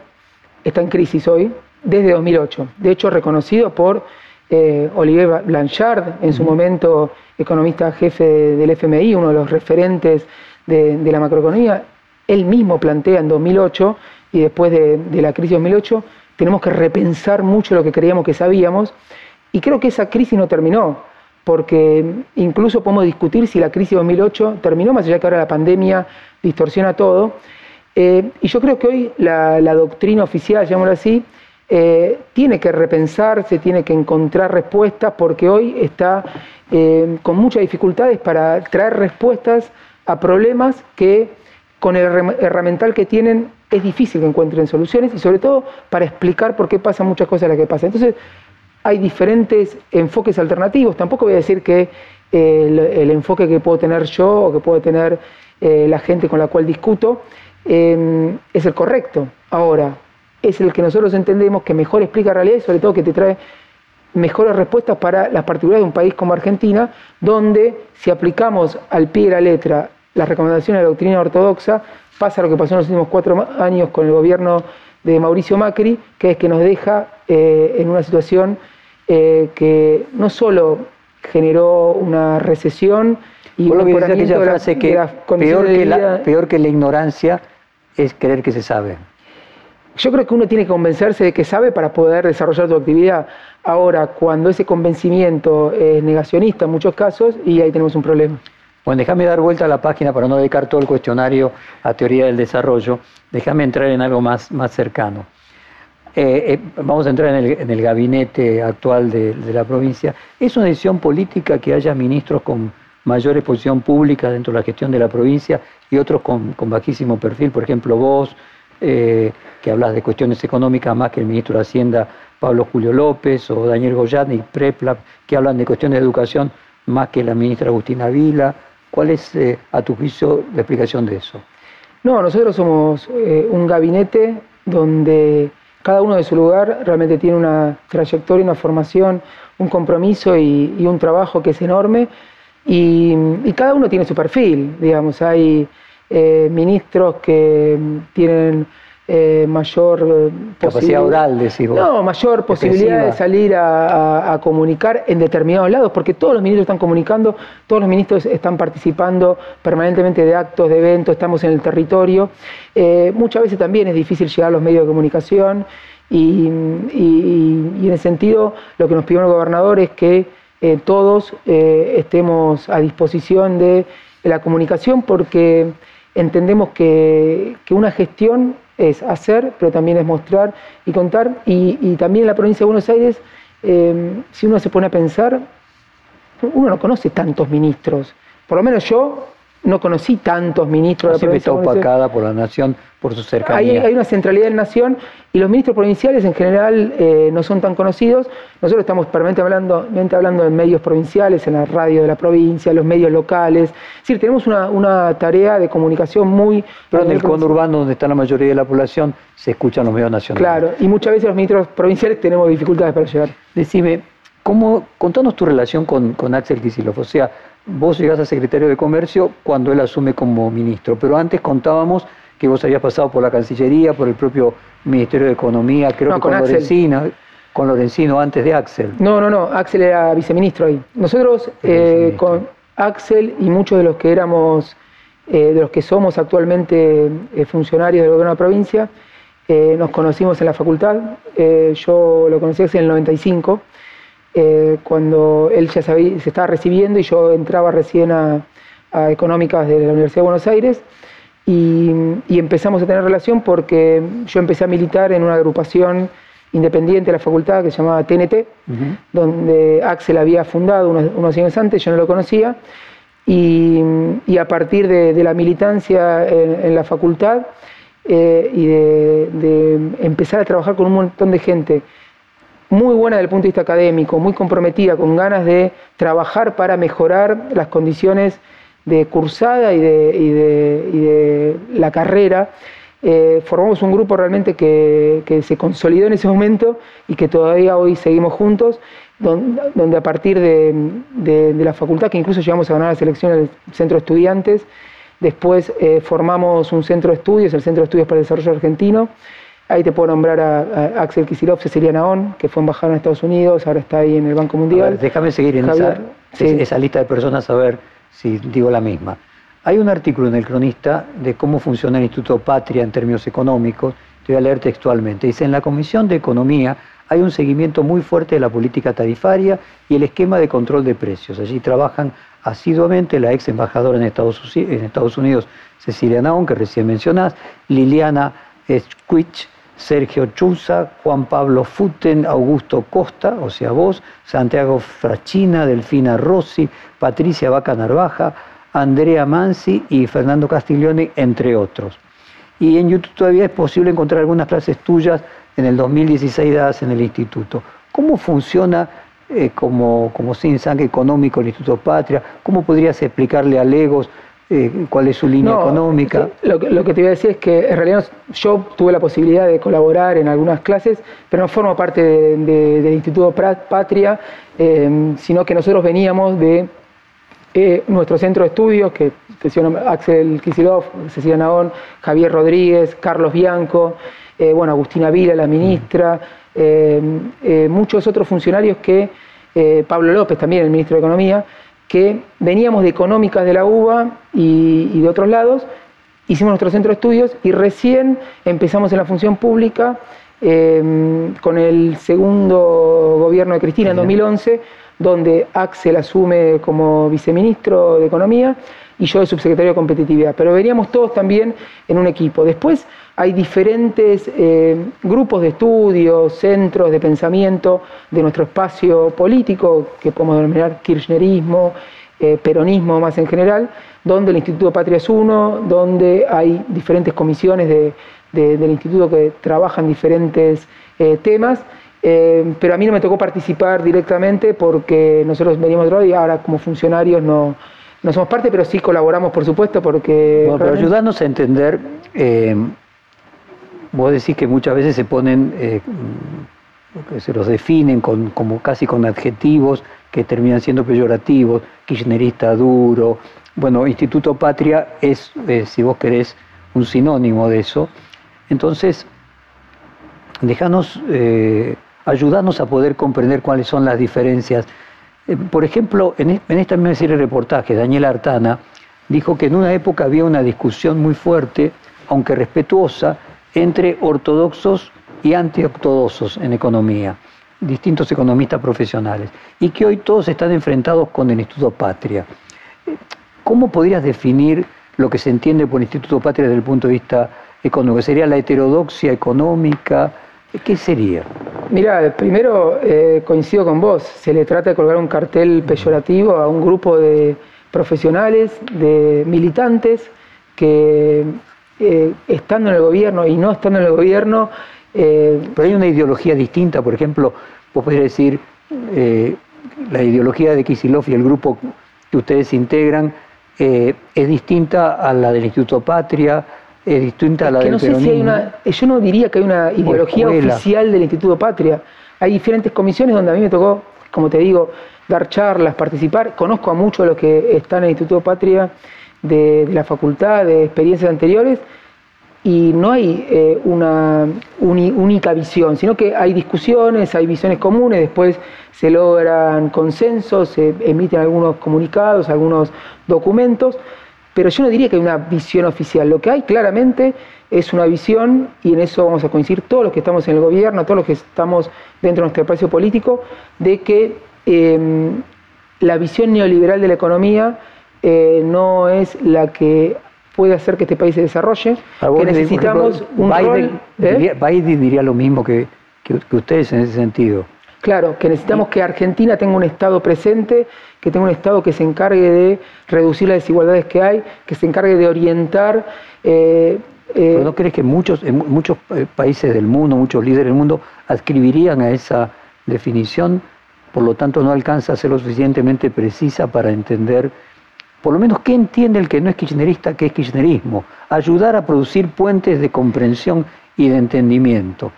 está en crisis hoy desde 2008. De hecho, reconocido por eh, Olivier Blanchard, en su momento economista jefe del FMI, uno de los referentes de, la macroeconomía, él mismo plantea en 2008 y después de, de la crisis de 2008, tenemos que repensar mucho lo que creíamos que sabíamos y creo que esa crisis no terminó porque incluso podemos discutir si la crisis de 2008 terminó, más allá que ahora la pandemia distorsiona todo, eh, y yo creo que hoy la, doctrina oficial, llamémoslo así, eh, tiene que repensarse, tiene que encontrar respuestas, porque hoy está eh, con muchas dificultades para traer respuestas a problemas que con el herramental que tienen es difícil que encuentren soluciones y sobre todo para explicar por qué pasan muchas cosas las que pasan. Entonces, hay diferentes enfoques alternativos. Tampoco voy a decir que el, enfoque que puedo tener yo o que puede tener eh, la gente con la cual discuto em, es el correcto. Ahora, es el que nosotros entendemos que mejor explica la realidad y sobre todo que te trae mejores respuestas para las particularidades de un país como Argentina, donde si aplicamos al pie de la letra las recomendaciones de la doctrina ortodoxa, pasa lo que pasó en los últimos cuatro años con el gobierno de Mauricio Macri, que es que nos deja eh, en una situación eh, que no solo generó una recesión y un frase que peor, que la, peor que la ignorancia es creer que se sabe. Yo creo que uno tiene que convencerse de que sabe para poder desarrollar tu actividad. Ahora, cuando ese convencimiento es negacionista en muchos casos, y ahí tenemos un problema. Bueno, déjame dar vuelta a la página para no dedicar todo el cuestionario a teoría del desarrollo. Déjame entrar en algo más, más cercano. Eh, eh, vamos a entrar en el, gabinete actual de, la provincia. ¿Es una decisión política que haya ministros con mayor exposición pública dentro de la gestión de la provincia y otros con, bajísimo perfil? Por ejemplo, vos, eh, que hablas de cuestiones económicas más que el ministro de Hacienda Pablo Julio López, o Daniel Goyatni, Preplap, que hablan de cuestiones de educación más que la ministra Agustina Vila. ¿Cuál es, eh, a tu juicio, la explicación de eso? No, nosotros somos eh, un gabinete donde cada uno de su lugar realmente tiene una trayectoria, una formación, un compromiso y, un trabajo que es enorme y, cada uno tiene su perfil, digamos, hay eh, ministros que tienen eh, mayor eh, capacidad oral. No, mayor posibilidad de salir a, comunicar en determinados lados, porque todos los ministros están comunicando, todos los ministros están participando permanentemente de actos, de eventos, estamos en el territorio. Eh, muchas veces también es difícil llegar a los medios de comunicación y, en ese sentido lo que nos pidió el gobernador es que todos estemos a disposición de la comunicación porque entendemos que, que una gestión es hacer, pero también es mostrar y contar. Y, también en la provincia de Buenos Aires, eh, si uno se pone a pensar, uno no conoce tantos ministros. Por lo menos yo no conocí tantos ministros de la está opacada por la nación, por su cercanía. Hay, una centralidad en la nación y los ministros provinciales en general eh, no son tan conocidos. Nosotros estamos permanentemente hablando, hablando en medios provinciales, en la radio de la provincia, en los medios locales. Es decir, tenemos una, tarea de comunicación muy... Pero en el conurbano, donde está la mayoría de la población, se escuchan los medios nacionales. Claro, y muchas veces los ministros provinciales tenemos dificultades para llegar. Decime, ¿cómo, contanos tu relación con, con Axel Kicillof. O sea, vos llegás a secretario de Comercio cuando él asume como ministro, pero antes contábamos que vos habías pasado por la Cancillería, por el propio Ministerio de Economía, creo que con, con con Lorenzino antes de Axel. No, no, no, Axel era viceministro ahí. Nosotros eh, con Axel y muchos de los que éramos, eh, de los que somos actualmente eh, funcionarios del gobierno de la provincia, nos conocimos en la facultad. yo lo conocí en el 95 eh, cuando él ya se estaba recibiendo y yo entraba recién a, Económicas de la Universidad de Buenos Aires y, empezamos a tener relación porque yo empecé a militar en una agrupación independiente de la facultad que se llamaba TNT, donde Axel había fundado unos, años antes, yo no lo conocía, y, a partir de, la militancia en, la facultad eh, y de empezar a trabajar con un montón de gente muy buena desde el punto de vista académico, muy comprometida, con ganas de trabajar para mejorar las condiciones de cursada y de, la carrera. Eh, formamos un grupo realmente que, se consolidó en ese momento y que todavía hoy seguimos juntos, donde, a partir de, la facultad, que incluso llegamos a ganar las elecciones del Centro de Estudiantes, después eh, formamos un centro de estudios, el Centro de Estudios para el Desarrollo Argentino, Ahí te puedo nombrar a, Axel Kisilov, Cecilia Naón, que fue embajador en Estados Unidos, ahora está ahí en el Banco Mundial. déjame seguir en esa, lista de personas a ver si digo la misma. Hay un artículo en el cronista de cómo funciona el Instituto Patria en términos económicos. Te voy a leer textualmente. Dice, en la Comisión de Economía hay un seguimiento muy fuerte de la política tarifaria y el esquema de control de precios. Allí trabajan asiduamente la ex embajadora en Estados, en Estados Unidos, Cecilia Naón, que recién mencionás, Liliana Squich, Sergio Chuza, Juan Pablo Futen, Augusto Costa, o sea vos, Santiago Frachina, Delfina Rossi, Patricia Vaca Narvaja, Andrea Mansi y Fernando Castiglione, entre otros. Y en YouTube todavía es posible encontrar algunas clases tuyas en el 2016 dadas en el instituto. ¿Cómo funciona eh, como, como sin económico el Instituto Patria? ¿Cómo podrías explicarle a Legos eh, cuál es su línea económica. Lo, que te iba a decir es que en realidad yo tuve la posibilidad de colaborar en algunas clases, pero no formo parte del Instituto Patria, eh, sino que nosotros veníamos de eh, nuestro centro de estudios, que Axel Kisilov, Cecilia Naón, Javier Rodríguez, Carlos Bianco, bueno, Agustina Vila, la ministra, muchos otros funcionarios que, Pablo López también, el ministro de Economía, que veníamos de económicas de la UBA y, de otros lados, hicimos nuestro centro de estudios y recién empezamos en la función pública em, con el segundo gobierno de Cristina en 2011, donde Axel asume como viceministro de Economía y yo de subsecretario de Competitividad. Pero veníamos todos también en un equipo. Después hay diferentes eh, grupos de estudio, centros de pensamiento de nuestro espacio político, que podemos denominar kirchnerismo, eh, peronismo más en general, donde el Instituto Patria es uno, donde hay diferentes comisiones del instituto que trabajan diferentes eh, temas. pero a mí no me tocó participar directamente porque nosotros veníamos de otro y ahora como funcionarios no, no somos parte, pero sí colaboramos, por supuesto, porque... Bueno, pero ayudarnos a entender Vos decís que muchas veces se ponen, eh, se los definen con, como casi con adjetivos que terminan siendo peyorativos, kirchnerista duro. Bueno, Instituto Patria es, eh, si vos querés, un sinónimo de eso. Entonces, déjanos, eh, ayudarnos a poder comprender cuáles son las diferencias. por ejemplo, en, en esta misma serie de reportajes, Daniel Artana dijo que en una época había una discusión muy fuerte, aunque respetuosa, entre ortodoxos y antiortodoxos en economía, distintos economistas profesionales, y que hoy todos están enfrentados con el Instituto Patria. ¿Cómo podrías definir lo que se entiende por Instituto Patria desde el punto de vista económico? ¿Sería la heterodoxia económica? ¿Qué sería? Mira, primero eh, coincido con vos, se le trata de colgar un cartel peyorativo a un grupo de profesionales, de militantes, que eh, estando en el gobierno y no estando en el gobierno. Eh, Pero hay una ideología distinta, por ejemplo, vos podés decir, eh, la ideología de Kisilov y el grupo que ustedes integran es distinta a la del Instituto Patria, es distinta a la del no Yo no diría que hay una ideología oficial del Instituto Patria. Hay diferentes comisiones donde a mí me tocó, como te digo, dar charlas, participar. Conozco a muchos de los que están en el Instituto Patria de, la facultad, de experiencias anteriores, y no hay eh, una única visión, sino que hay discusiones, hay visiones comunes, después se logran consensos, se emiten algunos comunicados, algunos documentos, pero yo no diría que hay una visión oficial, lo que hay claramente es una visión, y en eso vamos a coincidir todos los que estamos en el gobierno, todos los que estamos dentro de nuestro espacio político, de que em, la visión neoliberal de la economía eh, no es la que puede hacer que este país se desarrolle, que necesitamos un Biden, ¿eh? Biden diría lo mismo que, ustedes en ese sentido. Claro, que necesitamos que Argentina tenga un Estado presente, que tenga un Estado que se encargue de reducir las desigualdades que hay, que se encargue de orientar. Eh, ¿Pero no crees que muchos, muchos países del mundo, muchos líderes del mundo, adscribirían a esa definición? Por lo tanto, no alcanza a ser lo suficientemente precisa para entender por lo menos, ¿qué entiende el que no es kirchnerista, qué es kirchnerismo? Ayudar a producir puentes de comprensión y de entendimiento.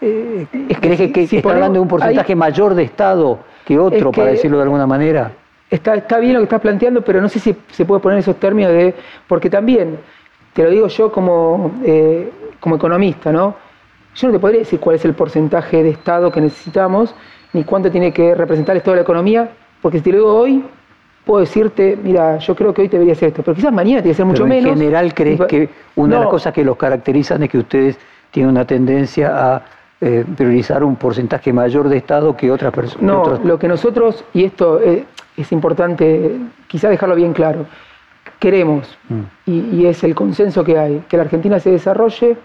Eh, ¿Crees que, está hablando de un porcentaje mayor de Estado que otro, para decirlo de alguna manera? Está, está bien lo que estás planteando, pero no sé si se puede poner esos términos de... Porque también, te lo digo yo como, eh, como economista, ¿no? Yo no te podría decir cuál es el porcentaje de Estado que necesitamos, ni cuánto tiene que representar el Estado de la economía, porque si te lo digo hoy, puedo decirte, mira, yo creo que hoy debería ser esto, pero quizás mañana tiene que ser mucho menos. En general, ¿crees que una de las cosas que los caracterizan es que ustedes tienen una tendencia a eh, priorizar un porcentaje mayor de Estado que otras personas? No, lo que nosotros, y esto eh, es importante, quizás dejarlo bien claro, queremos, mm. y, es el consenso que hay, que la Argentina se desarrolle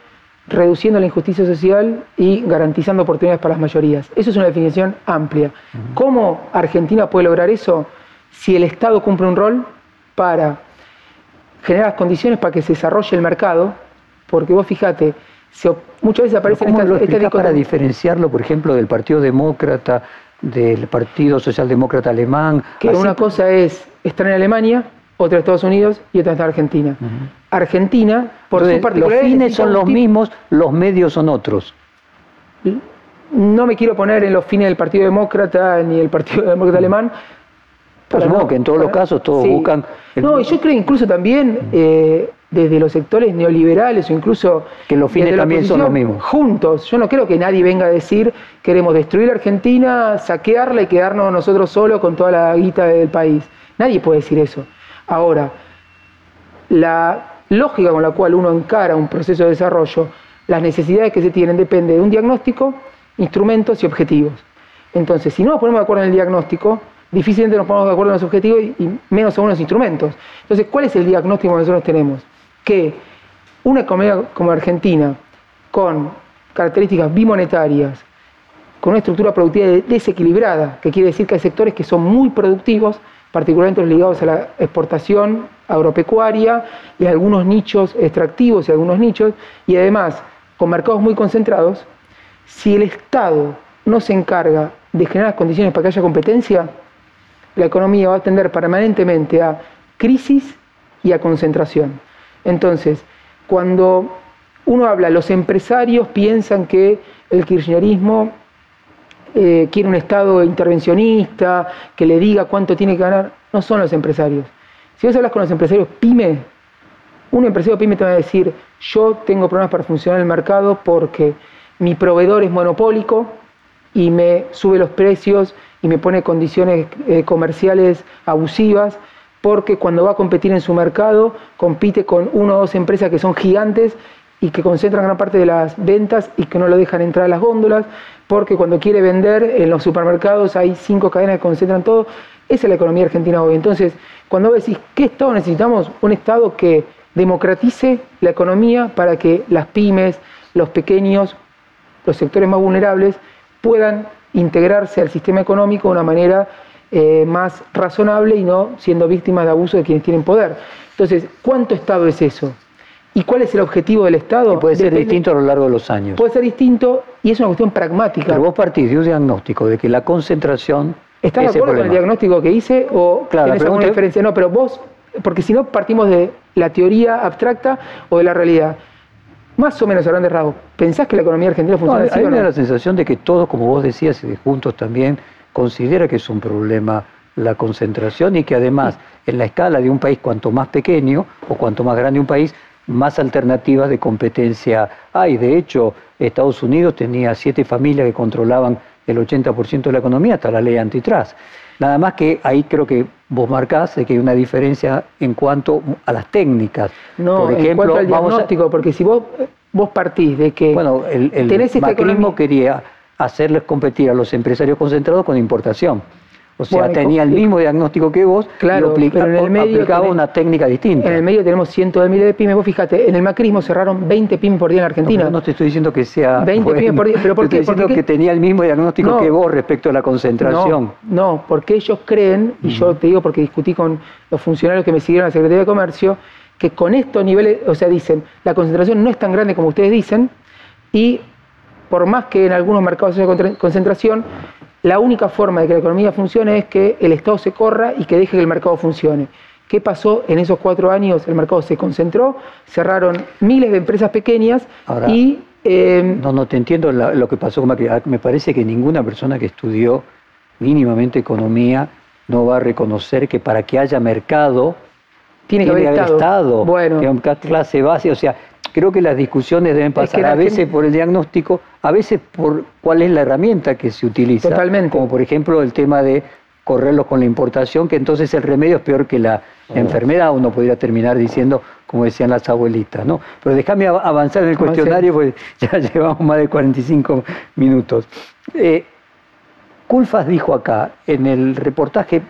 reduciendo la injusticia social y garantizando oportunidades para las mayorías. Eso es una definición amplia. ¿Cómo Argentina puede lograr eso? Si el Estado cumple un rol para generar las condiciones para que se desarrolle el mercado, porque vos fíjate, muchas veces aparecen ¿Cómo estas, lo para diferenciarlo, por ejemplo, del Partido Demócrata, del Partido Socialdemócrata Alemán? Que una cosa es estar en Alemania, otra en Estados Unidos y otra en Argentina. Argentina, por su Los fines son los mismos, los medios son otros. No me quiero poner en los fines del Partido Demócrata ni el Partido Demócrata Alemán, no, que en todos los casos todos buscan... No, y yo creo incluso también eh, desde los sectores neoliberales o incluso... Que los fines también son los mismos. Juntos. Yo no creo que nadie venga a decir queremos destruir Argentina, saquearla y quedarnos nosotros solos con toda la guita del país. Nadie puede decir eso. Ahora, la lógica con la cual uno encara un proceso de desarrollo, las necesidades que se tienen depende de un diagnóstico, instrumentos y objetivos. Entonces, si no nos ponemos de acuerdo en el diagnóstico, difícilmente nos ponemos de acuerdo en los objetivos y, menos aún en los instrumentos. Entonces, ¿cuál es el diagnóstico que nosotros tenemos? Que una economía como Argentina, con características bimonetarias, con una estructura productiva desequilibrada, que quiere decir que hay sectores que son muy productivos, particularmente los ligados a la exportación agropecuaria y a algunos nichos extractivos y algunos nichos, y además con mercados muy concentrados, si el Estado no se encarga de generar las condiciones para que haya competencia, la economía va a tender permanentemente a crisis y a concentración. Entonces, cuando uno habla, los empresarios piensan que el kirchnerismo eh, quiere un Estado intervencionista, que le diga cuánto tiene que ganar, no son los empresarios. Si vos hablas con los empresarios pyme, un empresario pyme te va a decir, yo tengo problemas para funcionar el mercado porque mi proveedor es monopólico y me sube los precios y me pone condiciones eh, comerciales abusivas, porque cuando va a competir en su mercado, compite con una o dos empresas que son gigantes y que concentran gran parte de las ventas y que no lo dejan entrar a las góndolas, porque cuando quiere vender en los supermercados hay cinco cadenas que concentran todo. Esa es la economía argentina hoy. Entonces, cuando vos decís, ¿qué Estado necesitamos? Un Estado que democratice la economía para que las pymes, los pequeños, los sectores más vulnerables puedan integrarse al sistema económico de una manera eh, más razonable y no siendo víctimas de abuso de quienes tienen poder. Entonces, ¿cuánto Estado es eso? ¿Y cuál es el objetivo del Estado? puede ser distinto a lo largo de los años. Puede ser distinto y es una cuestión pragmática. Pero vos partís de un diagnóstico de que la concentración. ¿Estás de acuerdo con el diagnóstico que hice o claro, tienes alguna diferencia? No, pero vos, porque si no partimos de la teoría abstracta o de la realidad. Más o menos a grandes rasgos. ¿Pensás que la economía argentina funciona así? A mí me da la sensación de que todos, como vos decías, y juntos también, considera que es un problema la concentración y que además, en la escala de un país cuanto más pequeño o cuanto más grande un país, más alternativas de competencia hay. De hecho, Estados Unidos tenía siete familias que controlaban el 80% de la economía hasta la ley antitrust. Nada más que ahí creo que vos marcás de que hay una diferencia en cuanto a las técnicas. No, Por ejemplo, en cuanto al diagnóstico, porque si vos, vos partís de que bueno, el, el macrismo quería hacerles competir a los empresarios concentrados con importación. O sea, tenía el mismo diagnóstico que vos, claro, pero en el medio aplicaba una técnica distinta. En el medio tenemos cientos de miles de pymes. Vos fíjate, en el macrismo cerraron 20 pymes por día en Argentina. No, no te estoy diciendo que sea 20 pymes por día, pero ¿por qué? Estoy diciendo que tenía el mismo diagnóstico que vos respecto a la concentración. No, no porque ellos creen, y yo te digo porque discutí con los funcionarios que me siguieron a la Secretaría de Comercio, que con estos niveles, o sea, dicen, la concentración no es tan grande como ustedes dicen, y por más que en algunos mercados haya concentración, la única forma de que la economía funcione es que el Estado se corra y que deje que el mercado funcione. ¿Qué pasó en esos cuatro años? El mercado se concentró, cerraron miles de empresas pequeñas y... Em, no, no, te entiendo lo que pasó con Macri. Ah, me parece que ninguna persona que estudió mínimamente economía no va a reconocer que para que haya mercado tiene que haber, estado. estado. Bueno, clase base, o sea, creo que las discusiones deben pasar a veces por el diagnóstico, a veces por cuál es la herramienta que se utiliza. Totalmente. Como por ejemplo el tema de correrlos con la importación, que entonces el remedio es peor que la oh. enfermedad, uno podría terminar diciendo, como decían las abuelitas, ¿no? Pero déjame avanzar en el cuestionario, porque [laughs] ya llevamos más de 45 minutos. Eh, Culfas dijo acá, en el reportaje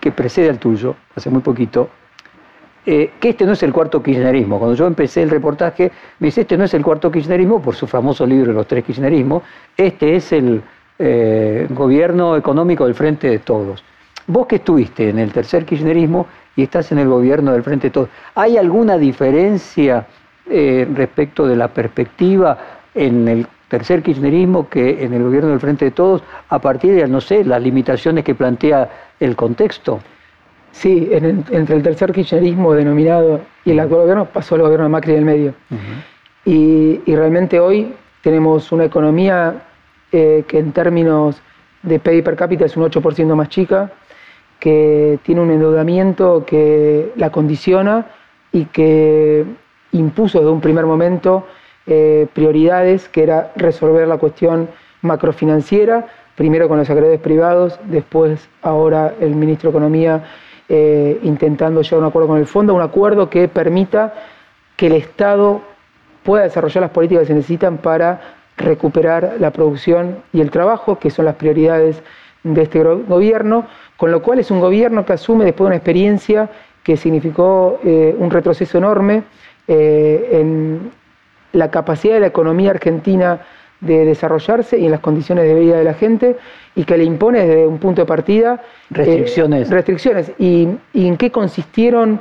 que precede al tuyo, hace muy poquito, eh, que este no es el cuarto kirchnerismo. Cuando yo empecé el reportaje, me dice, este no es el cuarto kirchnerismo, por su famoso libro Los tres kirchnerismos, este es el eh, gobierno económico del Frente de Todos. Vos que estuviste en el tercer kirchnerismo y estás en el gobierno del Frente de Todos, ¿hay alguna diferencia eh, respecto de la perspectiva en el tercer kirchnerismo que en el gobierno del Frente de Todos, a partir de, no sé, las limitaciones que plantea el contexto? Sí, entre el tercer kirchnerismo denominado y el actual gobierno pasó el gobierno de Macri en el medio. y, realmente hoy tenemos una economía eh, que en términos de PIB per cápita es un 8% más chica, que tiene un endeudamiento que la condiciona y que impuso desde un primer momento eh, prioridades, que era resolver la cuestión macrofinanciera, primero con los acreedores privados, después ahora el ministro de Economía eh, intentando llegar a un acuerdo con el fondo, un acuerdo que permita que el Estado pueda desarrollar las políticas que se necesitan para recuperar la producción y el trabajo, que son las prioridades de este gobierno, con lo cual es un gobierno que asume después de una experiencia que significó eh, un retroceso enorme eh, en la capacidad de la economía argentina de desarrollarse y en las condiciones de vida de la gente y que le impone desde un punto de partida eh, restricciones. restricciones. Y, en qué consistieron,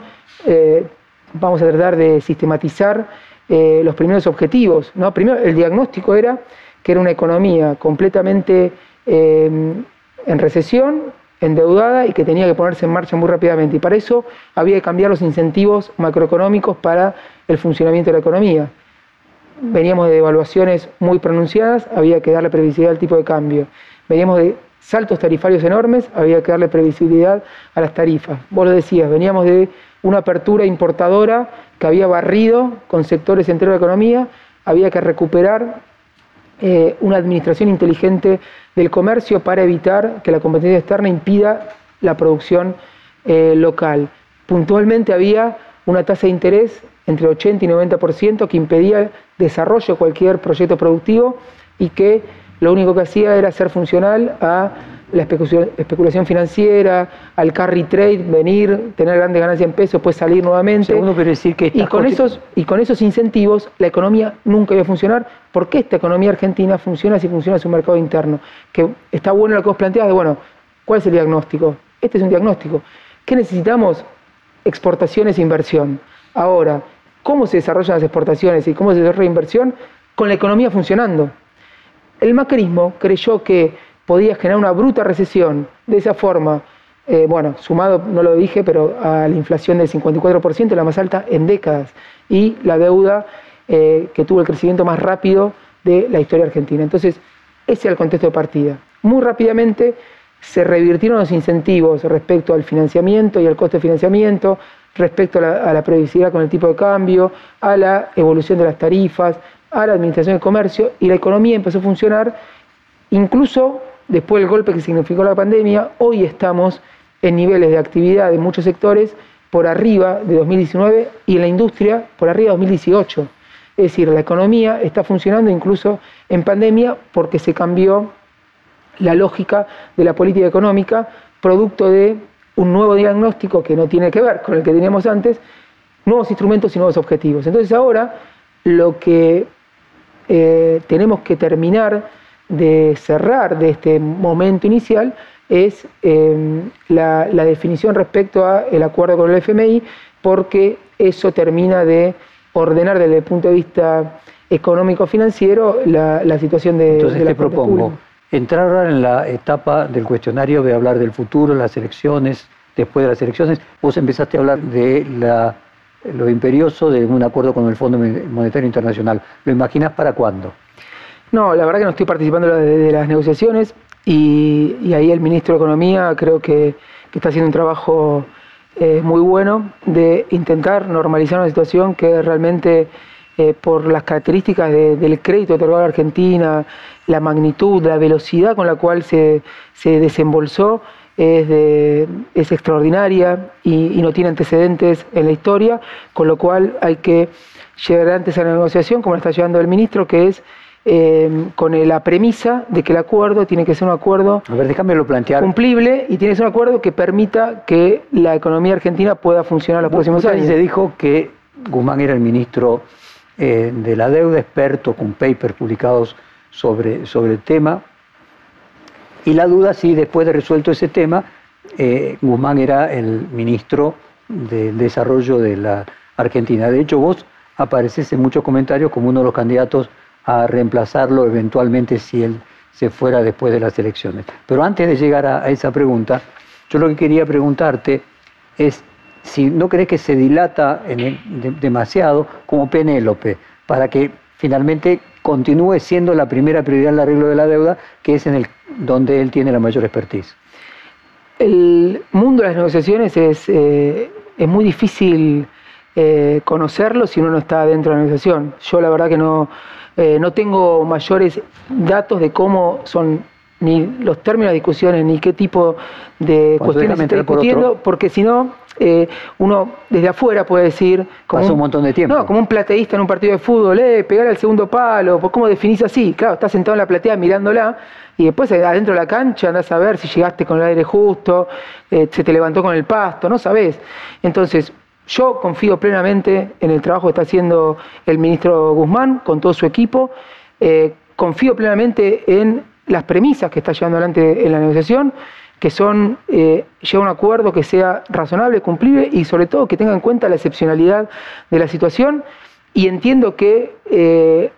vamos a tratar de sistematizar eh, los primeros objetivos. ¿no? Primero, el diagnóstico era que era una economía completamente em, en recesión, endeudada y que tenía que ponerse en marcha muy rápidamente. Y para eso había que cambiar los incentivos macroeconómicos para el funcionamiento de la economía. Veníamos de devaluaciones muy pronunciadas, había que darle previsibilidad al tipo de cambio. Veníamos de saltos tarifarios enormes, había que darle previsibilidad a las tarifas. Vos lo decías, veníamos de una apertura importadora que había barrido con sectores enteros de la economía, había que recuperar eh, una administración inteligente del comercio para evitar que la competencia externa impida la producción eh, local. Puntualmente había una tasa de interés entre 80 y 90% que impedía desarrollo de cualquier proyecto productivo y que lo único que hacía era ser funcional a la especulación financiera, al carry trade, venir, tener grandes ganancias en pesos, después salir nuevamente. decir que y, con esos, y con esos incentivos la economía nunca iba a funcionar. ¿Por qué esta economía argentina funciona si funciona su mercado interno? Que está bueno lo que vos planteás de, bueno, ¿cuál es el diagnóstico? Este es un diagnóstico. ¿Qué necesitamos? Exportaciones e inversión. Ahora, ¿cómo se desarrollan las exportaciones y cómo se desarrolla la inversión? Con la economía funcionando. El macrismo creyó que podía generar una bruta recesión de esa forma, eh, bueno, sumado, no lo dije, pero a la inflación del 54%, la más alta en décadas, y la deuda eh, que tuvo el crecimiento más rápido de la historia argentina. Entonces, ese es el contexto de partida. Muy rápidamente se revirtieron los incentivos respecto al financiamiento y al costo de financiamiento, respecto a la, previsibilidad con el tipo de cambio, a la evolución de las tarifas, a la administración del comercio, y la economía empezó a funcionar incluso después del golpe que significó la pandemia, hoy estamos en niveles de actividad en muchos sectores por arriba de 2019 y en la industria por arriba de 2018. Es decir, la economía está funcionando incluso en pandemia porque se cambió la lógica de la política económica, producto de un nuevo diagnóstico que no tiene que ver con el que teníamos antes, nuevos instrumentos y nuevos objetivos. Entonces ahora lo que eh, tenemos que terminar de cerrar de este momento inicial es em, la, definición respecto al acuerdo con el FMI, porque eso termina de ordenar desde el punto de vista económico-financiero la, situación de, Entonces te propongo entrar ahora en la etapa del cuestionario de hablar del futuro, las elecciones, después de las elecciones. Vos empezaste a hablar de lo imperioso de un acuerdo con el Fondo Monetario Internacional. ¿Lo imaginas para cuándo? No, la verdad que no estoy participando de, las negociaciones y, ahí el ministro de Economía creo que, está haciendo un trabajo eh, muy bueno de intentar normalizar una situación que realmente eh, por las características del crédito otorgado a Argentina, la magnitud, la velocidad con la cual se, desembolsó, es, es extraordinaria y, y, no tiene antecedentes en la historia, con lo cual hay que llevar antes a la negociación, como la está llevando el ministro, que es eh, con la premisa de que el acuerdo tiene que ser un acuerdo A ver, plantear. cumplible y tiene que ser un acuerdo que permita que la economía argentina pueda funcionar los próximos años. Se dijo que Guzmán era el ministro eh, de la deuda, experto con papers publicados sobre, sobre el tema. Y la duda si después de resuelto ese tema, eh, Guzmán era el ministro del desarrollo de la Argentina. De hecho, vos apareces en muchos comentarios como uno de los candidatos a reemplazarlo eventualmente si él se fuera después de las elecciones. Pero antes de llegar a, a esa pregunta, yo lo que quería preguntarte es si no crees que se dilata en demasiado como Penélope, para que finalmente continúe siendo la primera prioridad el arreglo de la deuda, que es en el donde él tiene la mayor expertise. El mundo de las negociaciones es, eh, es muy difícil eh, conocerlo si uno no está dentro de la negociación. Yo la verdad que no, eh, no tengo mayores datos de cómo son ni los términos de discusiones, ni qué tipo de cuestiones se está por discutiendo, porque si no, eh, uno desde afuera puede decir... Pasó un montón de tiempo. No, como un plateísta en un partido de fútbol, eh, pegar al segundo palo, pues ¿cómo definís así? Claro, estás sentado en la platea mirándola y después eh, adentro de la cancha andás a ver si llegaste con el aire justo, eh, se te levantó con el pasto, no sabés. Entonces, yo confío plenamente en el trabajo que está haciendo el ministro Guzmán con todo su equipo. Eh, confío plenamente en las premisas que está llevando adelante en la negociación, que son eh, llegar a un acuerdo que sea razonable, cumplible y sobre todo que tenga en cuenta la excepcionalidad de la situación. Y entiendo que eh,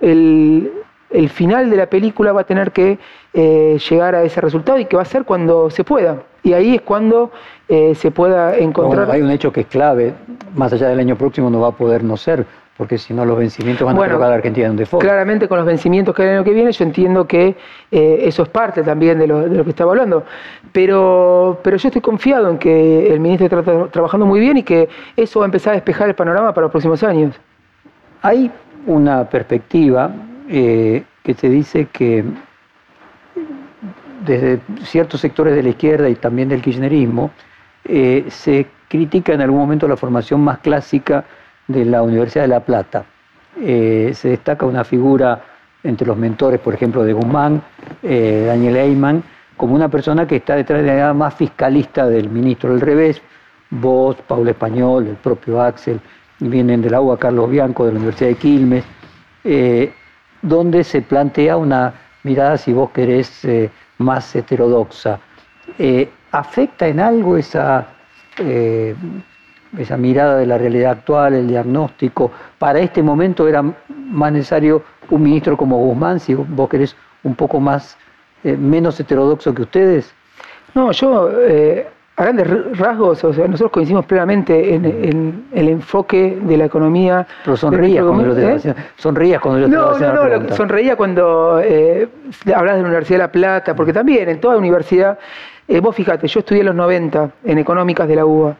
el, el final de la película va a tener que eh, llegar a ese resultado y que va a ser cuando se pueda. Y ahí es cuando eh, se pueda encontrar. Bueno, hay un hecho que es clave, más allá del año próximo no va a poder no ser, porque si no los vencimientos van Bueno, a colocar a la Argentina en un default. Claramente con los vencimientos que hay el año que viene, yo entiendo que eh, eso es parte también de lo, de lo que estaba hablando. Pero, pero yo estoy confiado en que el ministro está tra- trabajando muy bien y que eso va a empezar a despejar el panorama para los próximos años. Hay una perspectiva eh, que te dice que desde ciertos sectores de la izquierda y también del kirchnerismo eh, se critica en algún momento la formación más clásica de la Universidad de La Plata. Eh, se destaca una figura entre los mentores, por ejemplo, de Guzmán, eh, Daniel Eyman, como una persona que está detrás de la idea más fiscalista del ministro del revés, vos, Paula Español, el propio Axel, vienen de la UA Carlos Bianco de la Universidad de Quilmes, eh, donde se plantea una mirada, si vos querés, más heterodoxa. ¿Afecta en algo esa, esa mirada de la realidad actual, el diagnóstico? ¿Para este momento era más necesario un ministro como Guzmán, si vos querés un poco más, eh, menos heterodoxo que ustedes? No, yo, eh, a grandes rasgos, o sea, nosotros coincidimos plenamente en, en el enfoque de la economía. Pero ministro cuando yo te ¿eh? sonrías cuando yo te No, no, la no, sonreía cuando eh, hablas de la Universidad de La Plata, porque también en toda universidad, vos fíjate, yo estudié en los 90 en económicas de la UBA.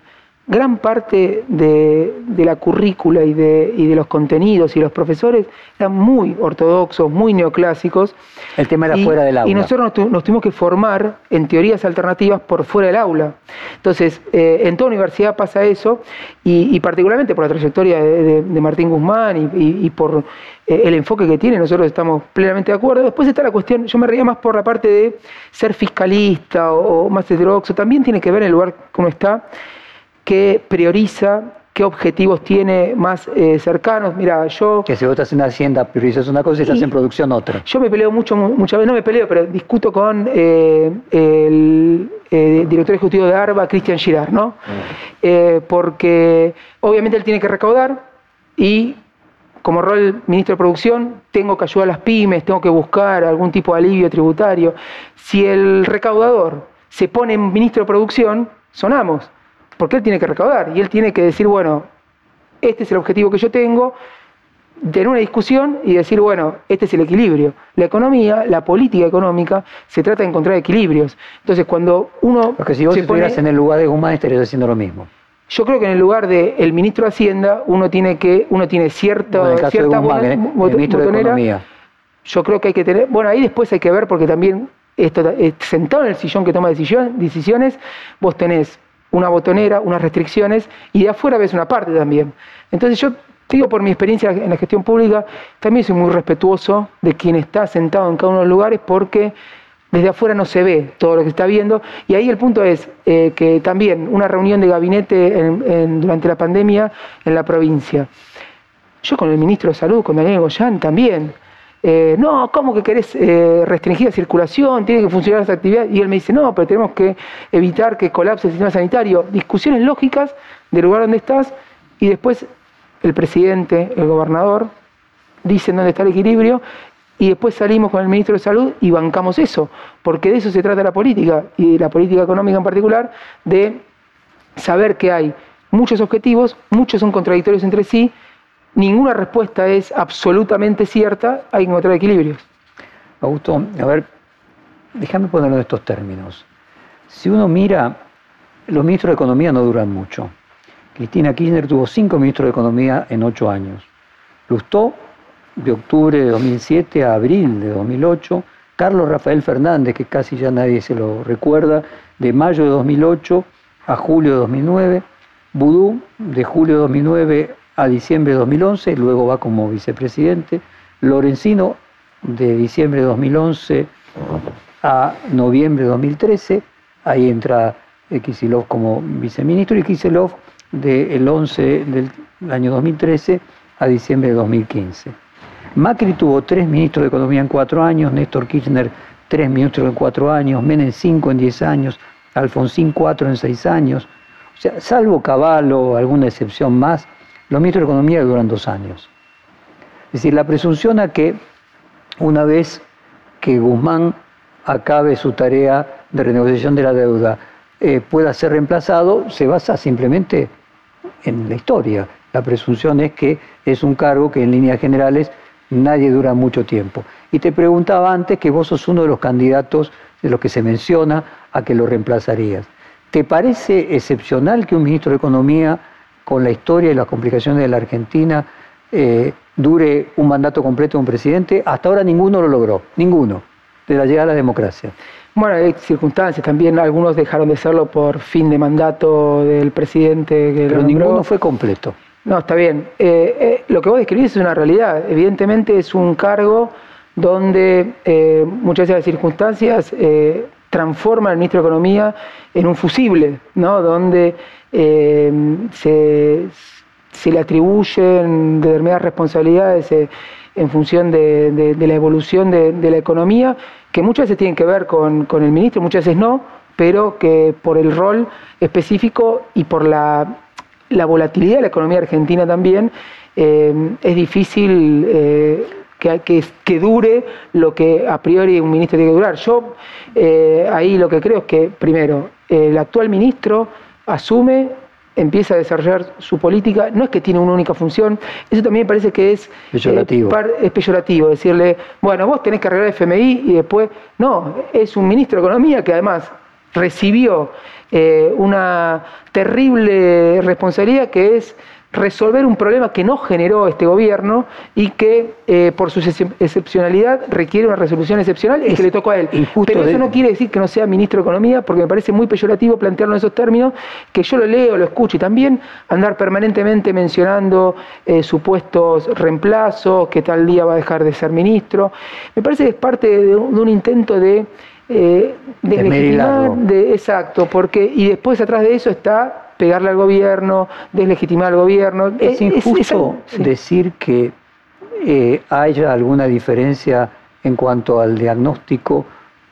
Gran parte de, de la currícula y de, y de los contenidos y los profesores eran muy ortodoxos, muy neoclásicos. El tema era Y- fuera del aula. Y nosotros nos, tu- nos tuvimos que formar en teorías alternativas por fuera del aula. Entonces, eh, en toda universidad pasa eso, y, y particularmente por la trayectoria de, Martín Guzmán y, por eh, el enfoque que tiene, nosotros estamos plenamente de acuerdo. Después está la cuestión, yo me reía más por la parte de ser fiscalista o, o más heterodoxo, también tiene que ver el lugar que uno está, que prioriza, qué objetivos tiene más eh, cercanos. Mira, yo... Que si vos estás en Hacienda, priorizas una cosa y estás en producción otra. Yo me peleo mucho, mu- muchas veces, no me peleo, pero discuto con eh, el eh, director ejecutivo de ARBA, Cristian Girard, ¿no? Eh, porque obviamente él tiene que recaudar y como rol ministro de producción tengo que ayudar a las pymes, tengo que buscar algún tipo de alivio tributario. Si el recaudador se pone en ministro de producción, sonamos, porque él tiene que recaudar y él tiene que decir, bueno, este es el objetivo que yo tengo, tener una discusión y decir, bueno, este es el equilibrio. La economía, la política económica, se trata de encontrar equilibrios. Entonces, cuando uno Porque si vos se pone- estuvieras en el lugar de Guzmán estarías haciendo lo mismo. yo creo que en el lugar del ministro de Hacienda, uno tiene que, uno tiene cierta, Bueno, en el caso de cierta Guzmán, buena- el- el bot- ministro de. Economía. Yo creo que hay que tener, bueno, ahí después hay que ver porque también esto, sentado en el sillón que toma decisiones, vos tenés una botonera, unas restricciones y de afuera ves una parte también. Entonces yo digo por mi experiencia en la gestión pública, también soy muy respetuoso de quien está sentado en cada uno de los lugares porque desde afuera no se ve todo lo que está viendo. Y ahí el punto es eh, que también una reunión de gabinete durante la pandemia en la provincia. Yo con el ministro de Salud, con Daniel Goyán, también. Eh, no, ¿cómo que querés eh, restringir la circulación? Tiene que funcionar esa actividad. Y él me dice, no, pero tenemos que evitar que colapse el sistema sanitario. Discusiones lógicas del lugar donde estás y después el presidente, el gobernador, dicen dónde está el equilibrio y después salimos con el ministro de Salud y bancamos eso, porque de eso se trata la política y la política económica en particular, de saber que hay muchos objetivos, muchos son contradictorios entre sí, ninguna respuesta es absolutamente cierta, hay que encontrar equilibrios. Augusto, a ver, déjame ponerlo en estos términos. Si uno mira, los ministros de Economía no duran mucho. Cristina Kirchner tuvo cinco ministros de Economía en ocho años. Lustó de octubre de 2007 a abril de 2008, Carlos Rafael Fernández, que casi ya nadie se lo recuerda, de mayo de 2008 a julio de 2009, Budú de julio de 2009 a diciembre de 2011, luego va como vicepresidente, Lorenzino de diciembre de 2011 a noviembre de 2013, ahí entra Kisilov como viceministro y Kisilov del 11 del año 2013 a diciembre de 2015. Macri tuvo tres ministros de Economía en cuatro años, Néstor Kirchner tres ministros en cuatro años, Menem cinco en diez años, Alfonsín cuatro en seis años. O sea, salvo Caballo, alguna excepción más, los ministros de Economía duran dos años. Es decir, la presunción a que una vez que Guzmán acabe su tarea de renegociación de la deuda eh, pueda ser reemplazado se basa simplemente en la historia. La presunción es que es un cargo que en líneas generales nadie dura mucho tiempo. Y te preguntaba antes que vos sos uno de los candidatos de los que se menciona a que lo reemplazarías. ¿Te parece excepcional que un ministro de Economía, con la historia y las complicaciones de la Argentina, eh, dure un mandato completo de un presidente? Hasta ahora ninguno lo logró, ninguno, de la llegada a la democracia. Bueno, hay circunstancias, también algunos dejaron de serlo por fin de mandato del presidente que Pero ninguno fue completo. No, está bien. Eh, eh, lo que vos describís es una realidad. Evidentemente es un cargo donde eh, muchas veces las circunstancias transforman al ministro de Economía en un fusible, ¿no? donde se, le atribuyen determinadas responsabilidades en función de, la evolución de, la economía, que muchas veces tienen que ver con, el ministro, muchas veces no, pero que por el rol específico y por la la volatilidad de la economía argentina también, eh, es difícil eh, que, que, dure lo que a priori un ministro tiene que durar. Yo eh, ahí lo que creo es que, primero, el actual ministro asume empieza a desarrollar su política, no es que tiene una única función, eso también me parece que es peyorativo. es peyorativo, decirle, bueno, vos tenés que arreglar el FMI y después, no, es un ministro de Economía que además recibió eh, una terrible responsabilidad que es resolver un problema que no generó este gobierno y que eh, por su excepcionalidad requiere una resolución excepcional y que le tocó a él. Pero eso no quiere decir que no sea ministro de Economía, porque me parece muy peyorativo plantearlo en esos términos, que yo lo leo, lo escucho y también andar permanentemente mencionando eh, supuestos reemplazos, que tal día va a dejar de ser ministro. Me parece que es parte de un intento de eh, de exacto, porque y después atrás de eso está pegarle al gobierno, deslegitimar al gobierno. Es injusto decir que eh, haya alguna diferencia en cuanto al diagnóstico,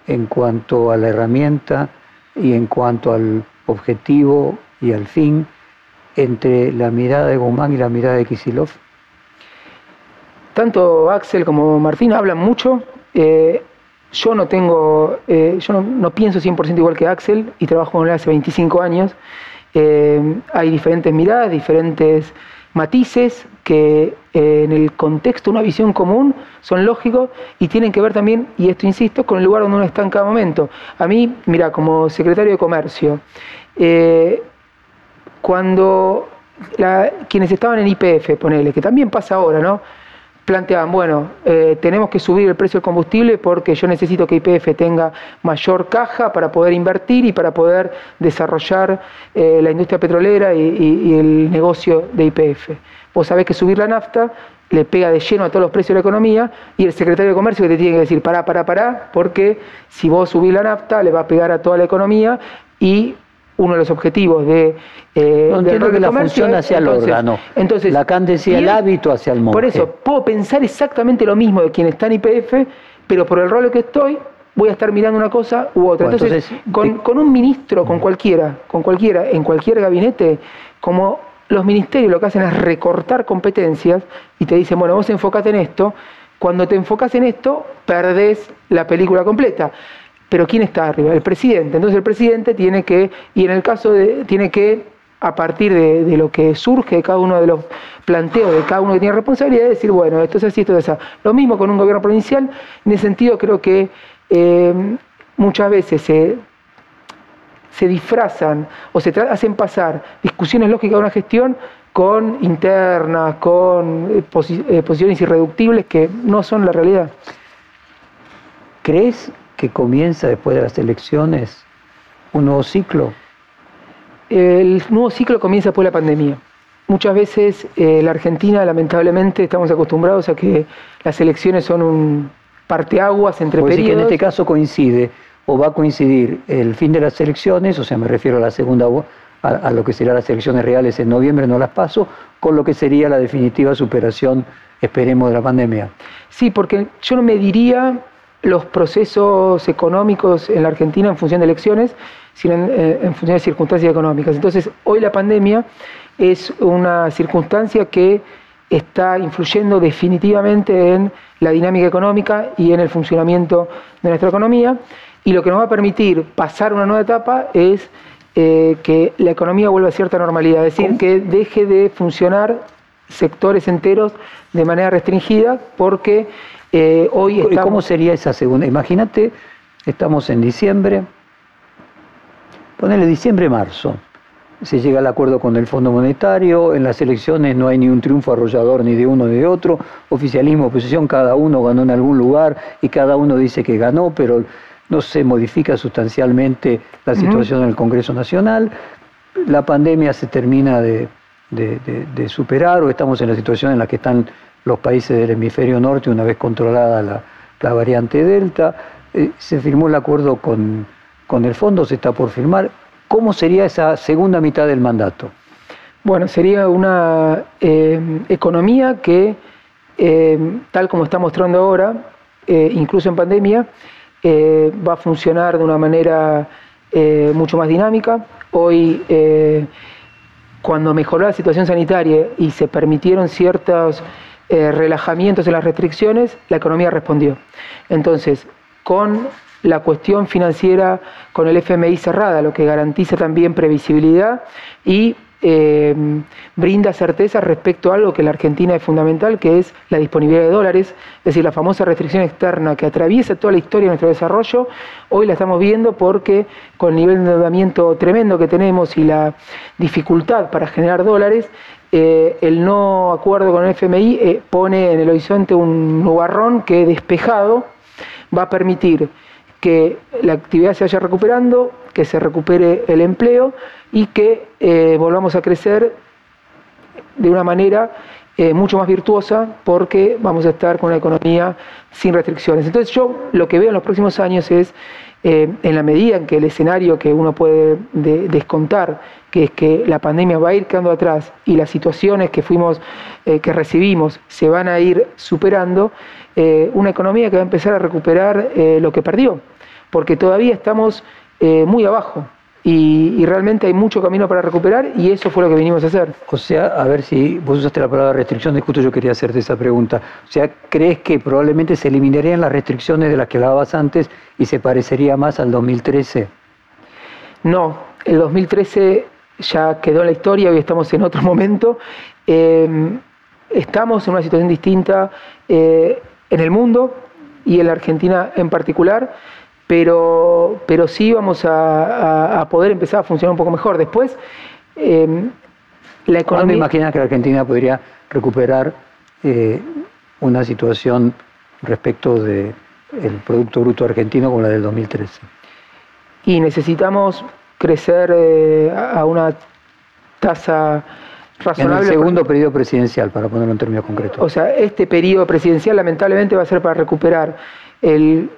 en cuanto a la herramienta y en cuanto al objetivo y al fin entre la mirada de Guzmán y la mirada de Kisilov. Tanto Axel como Martín hablan mucho. Eh, yo no tengo, eh, yo no, pienso 100% igual que Axel y trabajo con él hace 25 años. Eh, hay diferentes miradas, diferentes matices que eh, en el contexto, una visión común, son lógicos y tienen que ver también, y esto insisto, con el lugar donde uno está en cada momento. A mí, mira, como secretario de Comercio, cuando quienes estaban en IPF, ponele, que también pasa ahora, ¿no? Planteaban, bueno, eh, tenemos que subir el precio del combustible porque yo necesito que IPF tenga mayor caja para poder invertir y para poder desarrollar eh, la industria petrolera y, el negocio de IPF. Vos sabés que subir la nafta le pega de lleno a todos los precios de la economía y el secretario de Comercio que te tiene que decir, pará, pará, pará, porque si vos subís la nafta le va a pegar a toda la economía y uno de los objetivos de... Eh, no entiendo que la función hacia el órgano. Entonces, Lacan decía el hábito hacia el monje. Por eso, puedo pensar exactamente lo mismo de quien está en IPF, pero por el rol que estoy, voy a estar mirando una cosa u otra. entonces, con, un ministro, con cualquiera, con cualquiera, en cualquier gabinete, como los ministerios lo que hacen es recortar competencias y te dicen, bueno, vos enfocate en esto, cuando te enfocas en esto, perdés la película completa. Pero ¿quién está arriba? El presidente. Entonces el presidente tiene que, y en el caso de, tiene que, a partir de, lo que surge de cada uno de los planteos de cada uno que tiene responsabilidad, decir, bueno, esto es así, esto es así. Lo mismo con un gobierno provincial. En ese sentido creo que eh, muchas veces se, se disfrazan o se hacen pasar discusiones lógicas de una gestión con internas, con eh, eh, posiciones irreductibles que no son la realidad. ¿Crees que comienza después de las elecciones un nuevo ciclo? El nuevo ciclo comienza después de la pandemia. Muchas veces eh, la Argentina, lamentablemente, estamos acostumbrados a que las elecciones son un parteaguas entre periodos. que en este caso coincide o va a coincidir el fin de las elecciones, o sea, me refiero a la segunda a, a lo que serán las elecciones reales en noviembre, no las paso, con lo que sería la definitiva superación, esperemos, de la pandemia. Sí, porque yo no me diría los procesos económicos en la Argentina en función de elecciones, sino eh, en, función de circunstancias económicas. Entonces, hoy la pandemia es una circunstancia que está influyendo definitivamente en la dinámica económica y en el funcionamiento de nuestra economía. Y lo que nos va a permitir pasar una nueva etapa es eh, que la economía vuelva a cierta normalidad, es decir, que deje de funcionar sectores enteros de manera restringida porque eh, hoy ¿Y cómo sería esa segunda? Imagínate, estamos en diciembre, ponele diciembre-marzo, se llega al acuerdo con el Fondo Monetario, en las elecciones no hay ni un triunfo arrollador ni de uno ni de otro, oficialismo, oposición, cada uno ganó en algún lugar y cada uno dice que ganó, pero no se modifica sustancialmente la situación en el Congreso Nacional, la pandemia se termina de superar o estamos en la situación en la que están los países del hemisferio norte una vez controlada la, variante Delta. Eh, se firmó el acuerdo con, el fondo, se está por firmar. ¿Cómo sería esa segunda mitad del mandato? Bueno, sería una eh, economía que, eh, tal como está mostrando ahora, incluso en pandemia, va a funcionar de una manera mucho más dinámica. Hoy, cuando mejoró la situación sanitaria y se permitieron ciertos eh, relajamientos en las restricciones, la economía respondió. Entonces, con la cuestión financiera con el FMI cerrada, lo que garantiza también previsibilidad y eh, brinda certeza respecto a algo que en la Argentina es fundamental, que es la disponibilidad de dólares, es decir, la famosa restricción externa que atraviesa toda la historia de nuestro desarrollo, hoy la estamos viendo porque con el nivel de endeudamiento tremendo que tenemos y la dificultad para generar dólares, eh, el no acuerdo con el FMI eh, pone en el horizonte un nubarrón que despejado va a permitir que la actividad se vaya recuperando, que se recupere el empleo y que eh, volvamos a crecer de una manera mucho más virtuosa porque vamos a estar con una economía sin restricciones. Entonces yo lo que veo en los próximos años es, en la medida en que el escenario que uno puede descontar que es que la pandemia va a ir quedando atrás y las situaciones que fuimos, eh, que recibimos, se van a ir superando, eh, una economía que va a empezar a recuperar eh, lo que perdió, porque todavía estamos muy abajo. Y, realmente hay mucho camino para recuperar y eso fue lo que vinimos a hacer. O sea, a ver si vos usaste la palabra restricción, justo yo quería hacerte esa pregunta. O sea, ¿crees que probablemente se eliminarían las restricciones de las que hablabas antes y se parecería más al 2013? No, el 2013 ya quedó en la historia, hoy estamos en otro [laughs] momento. Em, estamos en una situación distinta eh, en el mundo y en la Argentina en particular, pero, pero sí vamos a, poder empezar a funcionar un poco mejor. Después, em, la economía... ¿Cuándo imaginas que la Argentina podría recuperar eh, una situación respecto del Producto Bruto Argentino como la del 2013. Y necesitamos crecer eh, a una tasa razonable. En el segundo periodo presidencial, para ponerlo en términos concretos. O sea, este periodo presidencial lamentablemente va a ser para recuperar el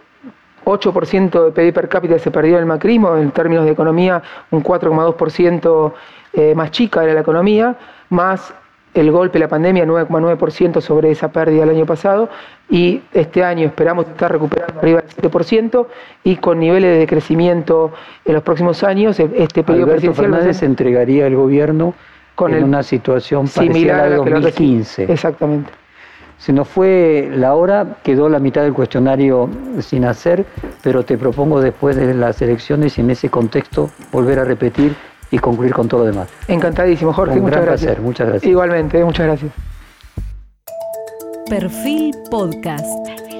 8% de PIB per cápita se perdió en el macrismo, en términos de economía, un 4,2% eh, más chica era la economía, más el golpe de la pandemia, 9,9% sobre esa pérdida del año pasado, y este año esperamos estar recuperando arriba del 7% y con niveles de crecimiento en los próximos años, e-, este periodo Alberto presidencial... Fernández entregaría el gobierno con en una situación similar a la 2015. Exactamente. Se nos fue la hora, quedó la mitad del cuestionario sin hacer, pero te propongo después de las elecciones y en ese contexto volver a repetir y concluir con todo lo demás. Encantadísimo, Jorge. Un muchas gran gracias. Placer, muchas gracias. Igualmente, muchas gracias. Perfil Podcast.